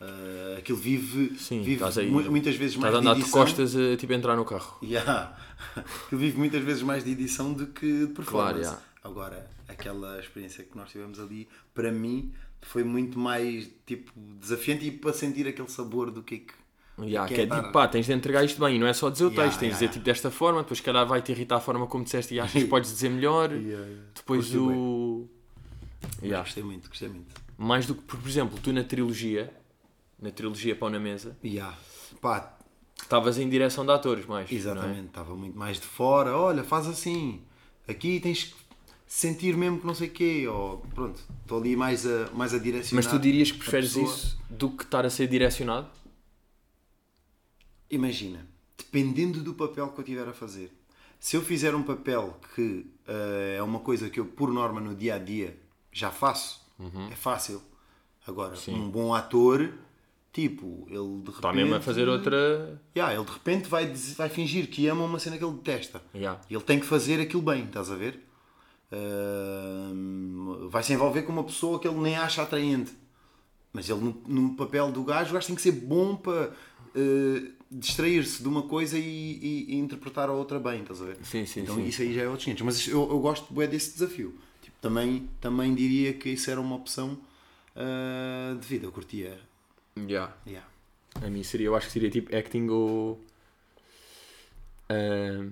Uh, aquilo vive, Sim, vive estás aí. mu- muitas vezes mais Estás de andar de edição. costas a tipo, entrar no carro. Yeah. <laughs> Aquilo vive muitas vezes mais de edição do que de performance. Claro, yeah. Agora, aquela experiência que nós tivemos ali, para mim, foi muito mais tipo desafiante e para sentir aquele sabor do que é que. Yeah, que que é é tipo, pá, tens de entregar isto bem, e não é só dizer o Yeah, texto, tens de dizer yeah. tipo desta forma, depois calhar vai te irritar a forma como disseste e <laughs> achas que podes dizer melhor. Yeah, yeah. Depois Curti o. Yeah. Gostei muito, gostei muito. Mais do que, por exemplo, tu na trilogia, na trilogia Pão na Mesa, Yeah. Pá, estavas em direção de atores mais. é? exatamente, estava muito mais de fora. Olha, faz assim. Aqui tens que sentir mesmo que não sei o quê. Ou, pronto, estou ali mais a, mais a direcionar. Mas tu dirias que preferes isso do que estar a ser direcionado? Imagina, dependendo do papel que eu estiver a fazer. Se eu fizer um papel que eh, é uma coisa que eu, por norma, no dia a dia já faço, Uhum. é fácil. Agora, um bom ator, tipo, ele de repente. Está mesmo a fazer outra. Yeah, ele de repente vai, vai fingir que ama uma cena que ele detesta. Yeah. Ele tem que fazer aquilo bem, estás a ver? Ahm, vai se envolver com uma pessoa que ele nem acha atraente. Mas ele, no, no papel do gajo, o gajo tem que ser bom para eh, distrair-se de uma coisa e, e- e interpretar a outra bem, estás a ver? Sim, sim, então sim. isso aí já é outros 500. Mas eu, eu gosto bué desse desafio. Tipo, também, também diria que isso era uma opção ah, de vida. Eu curtia. Yeah. Yeah. A mim seria, eu acho que seria tipo acting ou. ah,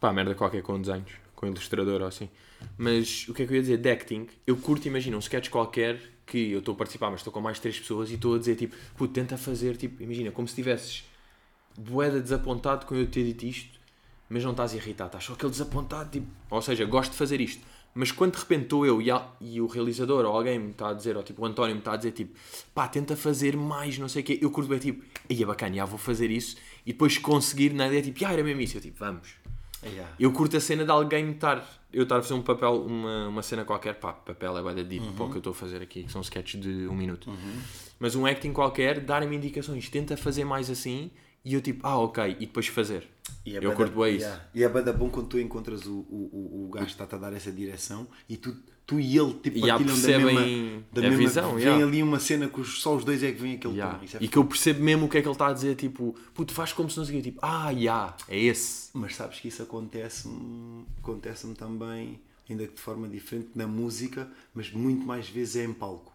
pá, merda qualquer com desenhos, com ilustrador ou assim. Mas o que é que eu ia dizer de acting? Eu curto, imagina, um sketch qualquer que eu estou a participar, mas estou com mais três pessoas e estou a dizer tipo, puto, tenta fazer, tipo, imagina, como se estivesses boeda desapontado com eu ter dito isto, mas não estás irritado, estás só aquele desapontado, tipo, ou seja, gosto de fazer isto. Mas quando de repente estou eu e, a- e o realizador ou alguém me está a dizer, ou tipo o António me está a dizer, tipo, pá, tenta fazer mais, não sei o quê, eu curto bem, tipo, aí é bacana, já vou fazer isso, e depois conseguir na ideia, tipo, ah, era mesmo isso, eu tipo, vamos. Yeah. Eu curto a cena de alguém me estar, eu estar a fazer um papel, uma, uma cena qualquer, pá, papel é bué da deep para o que eu estou a fazer aqui, que são sketches de um minuto. Mas um acting qualquer, darem-me indicações, tenta fazer mais assim, e eu tipo, ah, ok, e depois fazer. E é eu curto da- bem isso. yeah. E é bada bom quando tu encontras o, o, o, o gajo que está-te a dar essa direção e tu, tu e ele tipo, Yeah, partilham da percebem mesma, da mesma visão, Vem yeah. ali uma cena que os- só os dois é que vêm aquele Yeah. tom. É E que eu percebo mesmo o que é que ele está a dizer, tipo, puto, faz como se não quê, tipo, ah, já, é esse. Mas sabes que isso acontece-me acontece também, ainda que de forma diferente, na música, mas muito mais vezes é em palco.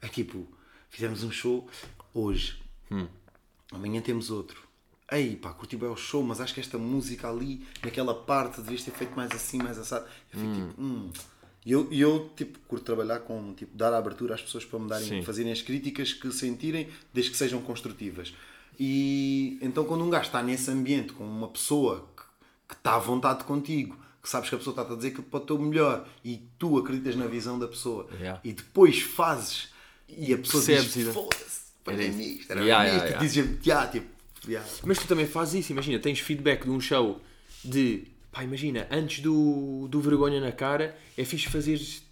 É tipo, fizemos um show hoje, Hum. amanhã temos outro. Ei, pá, curti bem o show, mas acho que esta música ali, naquela parte, devias ter feito mais assim, mais assado. Eu fico tipo, hum. E eu, eu, tipo, curto trabalhar com, tipo, dar a abertura às pessoas para me darem, Sim. fazerem as críticas que sentirem, desde que sejam construtivas. E então, quando um gajo está nesse ambiente com uma pessoa que, que está à vontade contigo, que sabes que a pessoa está a dizer que pode ter o melhor e tu acreditas na visão da pessoa Yeah. e depois fazes e a pessoa Percebes diz: Foda-se, Era nisto, era Yeah, nisto, yeah, dizes, "Yeah", tipo, yeah. Mas tu também fazes isso, imagina, tens feedback de um show de, pá, imagina, antes do, do vergonha na cara, é fixe fazeres,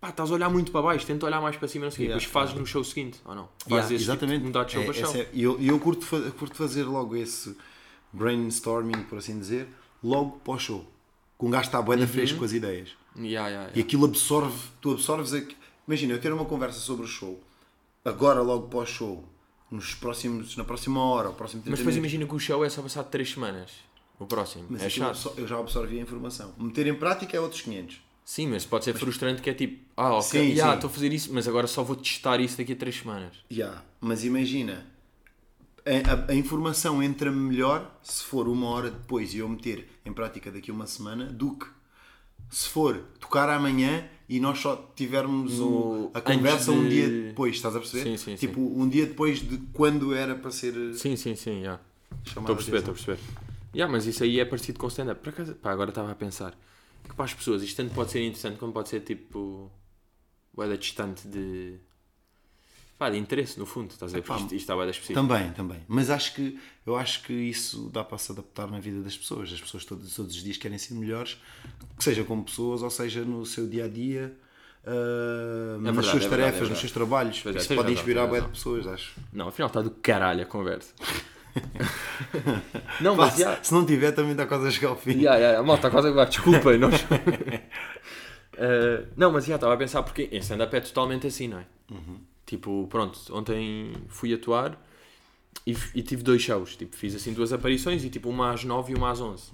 pá, estás a olhar muito para baixo, tenta olhar mais para cima, não sei Yeah, depois fazes no show seguinte, ou não? Fazes Yeah, esse tipo exatamente. de mudar de show É- para show. é- E eu, eu curto, curto fazer logo esse brainstorming, por assim dizer, logo para o show. Com um gajo está Uhum. bué da fresco com as ideias. Yeah, yeah, E yeah. aquilo absorve, tu absorves aqui. Imagina, eu ter uma conversa sobre o show, agora logo para o show, nos próximos, na próxima hora, o próximo 30 Mas depois imagina que o show é só passado 3 semanas, o próximo, Mas é chato. eu já absorvi a informação. Meter em prática é outros 500. Sim, mas pode ser frustrante que é tipo, ah, ok, Sim, yeah, estou a fazer isso, mas agora só vou testar isso daqui a 3 semanas. Já, mas imagina, a, a- a informação entra melhor se for uma hora depois e eu meter em prática daqui a uma semana do que se for tocar amanhã e nós só tivermos o- No- a conversa antes um de- dia depois, estás a perceber? Sim, sim, tipo, um dia depois de quando era para ser Sim, sim, sim, yeah. chamado Estou a perceber, estou a perceber. Yeah, mas isso aí é parecido com stand-up. Por acaso, pá, agora estava a pensar que para as pessoas isto tanto pode ser interessante como pode ser tipo. boeda distante de. Pá, de interesse, no fundo, estás a ver? Porque isto, isto está boeda específico. Também, também. Mas acho que eu acho que isso dá para se adaptar na vida das pessoas. As pessoas todos, todos os dias querem ser melhores, que seja como pessoas ou seja no seu dia a dia, ah, nas verdade, suas é verdade, tarefas, é nos verdade. seus trabalhos. Pois é, isso pode inspirar bué de pessoas, acho. Não, afinal está do caralho a conversa. <laughs> não, mas Pá, já. Se não tiver, também está quase a chegar ao fim. Ya, ya, ya, malta, quase agora, desculpem. Nós... <laughs> Eh, não, mas já estava a pensar porque em stand-up é totalmente assim, não é? Tipo, pronto, ontem fui atuar e, e tive dois shows. Tipo, fiz assim duas aparições e tipo uma às nove e uma às onze.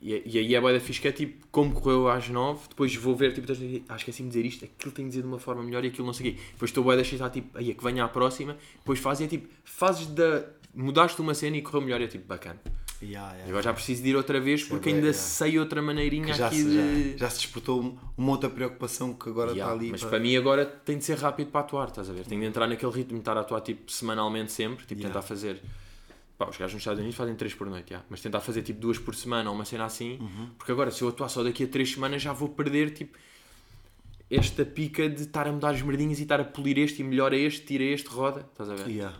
E, e aí é boa da fixe que é tipo, como correu às nove, depois vou ver, tipo, ah, esqueci-me de dizer isto, aquilo tem de dizer de uma forma melhor e aquilo não sei o quê. Depois estou boa da está tipo, aí é que venha à próxima, depois fazes, é tipo, fazes da. mudaste uma cena e correu melhor, e é tipo, bacana. Yeah, yeah. Agora já preciso de ir outra vez porque bem, ainda yeah. sei outra maneirinha já, aqui se, de. já, já se despertou uma outra preocupação que agora está ali. mas para- para mim agora tem de ser rápido para atuar, estás a ver? Tenho de entrar naquele ritmo de estar a atuar tipo semanalmente sempre, tipo tentar fazer. Pá, os gajos nos Estados Unidos fazem 3 por noite, yeah. mas tentar fazer tipo duas por semana ou uma cena assim, Uhum. porque agora se eu atuar só daqui a 3 semanas já vou perder tipo esta pica de estar a mudar os merdinhos e estar a polir este e melhora este, tira este, roda, estás a ver? Yeah.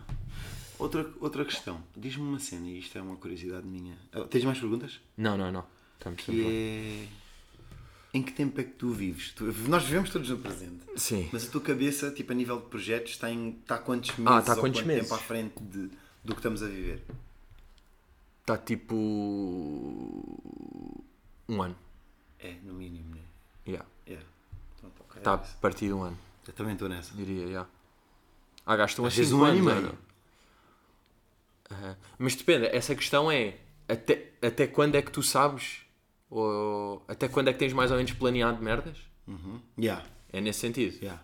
Outra, outra questão. Diz-me uma cena, e isto é uma curiosidade minha. Ah, Tens mais perguntas? Não, não, não. Estamos Que é. Em que tempo é que tu vives? Tu- nós vivemos todos no presente. Sim. Mas a tua cabeça, tipo, a nível de projetos, está, em, está há quantos meses Ah, está quantos quanto meses? tempo à frente de, do que estamos a viver? Está tipo. um ano. É, no mínimo, né? Yeah. Ok. Está a É isso. partir de um ano, Eu também estou nessa. diria, yeah. Ah, gastam Às assim vezes um ano e meio. Mas depende, essa questão é até, até quando é que tu sabes ou até quando é que tens mais ou menos planeado merdas? Uhum. Yeah, É nesse sentido. yeah.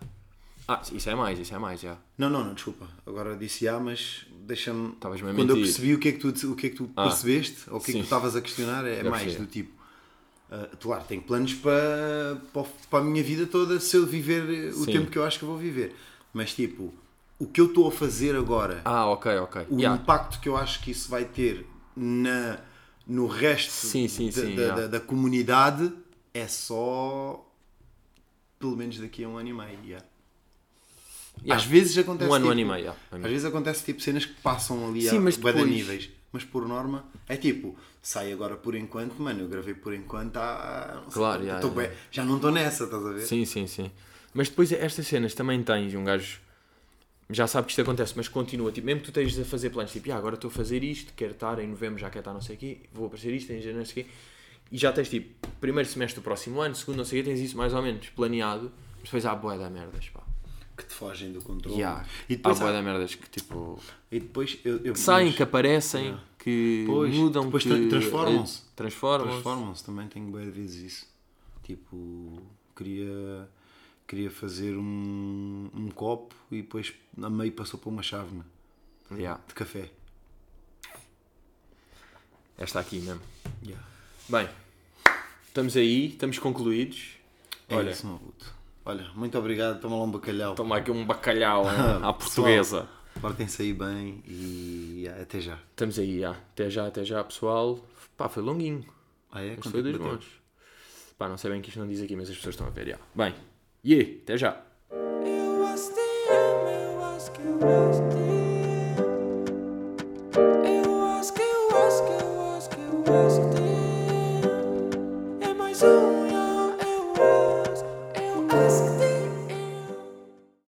Ah, isso é mais, isso é mais, já. Não, não, não, desculpa. Agora disse já, mas deixa-me. Estavas-me a Quando eu percebi o que é que tu, o que é que tu Ah. percebeste, ou o que é que Sim. tu estavas a questionar, é mais do tipo. ah, claro, tenho planos para, para, para a minha vida toda se eu viver o Sim. tempo que eu acho que eu vou viver. Mas tipo, o que eu estou a fazer agora, Ah, ok, ok. o Yeah. impacto que eu acho que isso vai ter na, no resto Sim, sim, da, sim, da, yeah. da- da comunidade é só pelo menos daqui a um ano e meio. yeah. Yeah. Às vezes acontece Um ano, tipo, ano e meio, yeah. Às vezes acontece tipo cenas que passam ali Sim, a mas depois- níveis. Mas por norma é tipo, sai agora por enquanto, mano, eu gravei por enquanto há. não sei Claro, quanto, yeah, yeah. já não estou nessa, estás a ver? Sim, sim, sim. Mas depois estas cenas também tens um gajo já sabe que isto acontece, mas continua. Tipo, mesmo que tu estejas a fazer planos, tipo, "Ah, agora estou a fazer isto, quero estar em novembro, já quero estar não sei o quê, vou aparecer isto, em janeiro não sei o quê. E já tens tipo, primeiro semestre do próximo ano, segundo não sei o quê, tens isso mais ou menos planeado, mas depois há boé da merdas, pá. Que te fogem do controle. Yeah. E Há depois, há- da merdas que tipo. e depois eu, eu que saem, que aparecem, que Pois, mudam, depois que tra- transformam-se. eh, Transformam-se. Transformam-se, também tenho boas vezes isso. Tipo, queria, queria fazer um, um copo e depois a meio passou para uma chávena Yeah. de café. Esta aqui mesmo. Yeah. Bem, estamos aí, estamos concluídos. É Olha, isso. Olha, muito obrigado. Toma lá um bacalhau. toma aqui um bacalhau <laughs> à portuguesa. Portem-se aí bem e yeah, até já. Estamos aí, já. Até já, até já, pessoal. Pá, foi longuinho. Ah, é? Mas foi dois bons. Pá, não sei bem que isto não diz aqui, mas as pessoas estão a ver, já. Bem, e até já.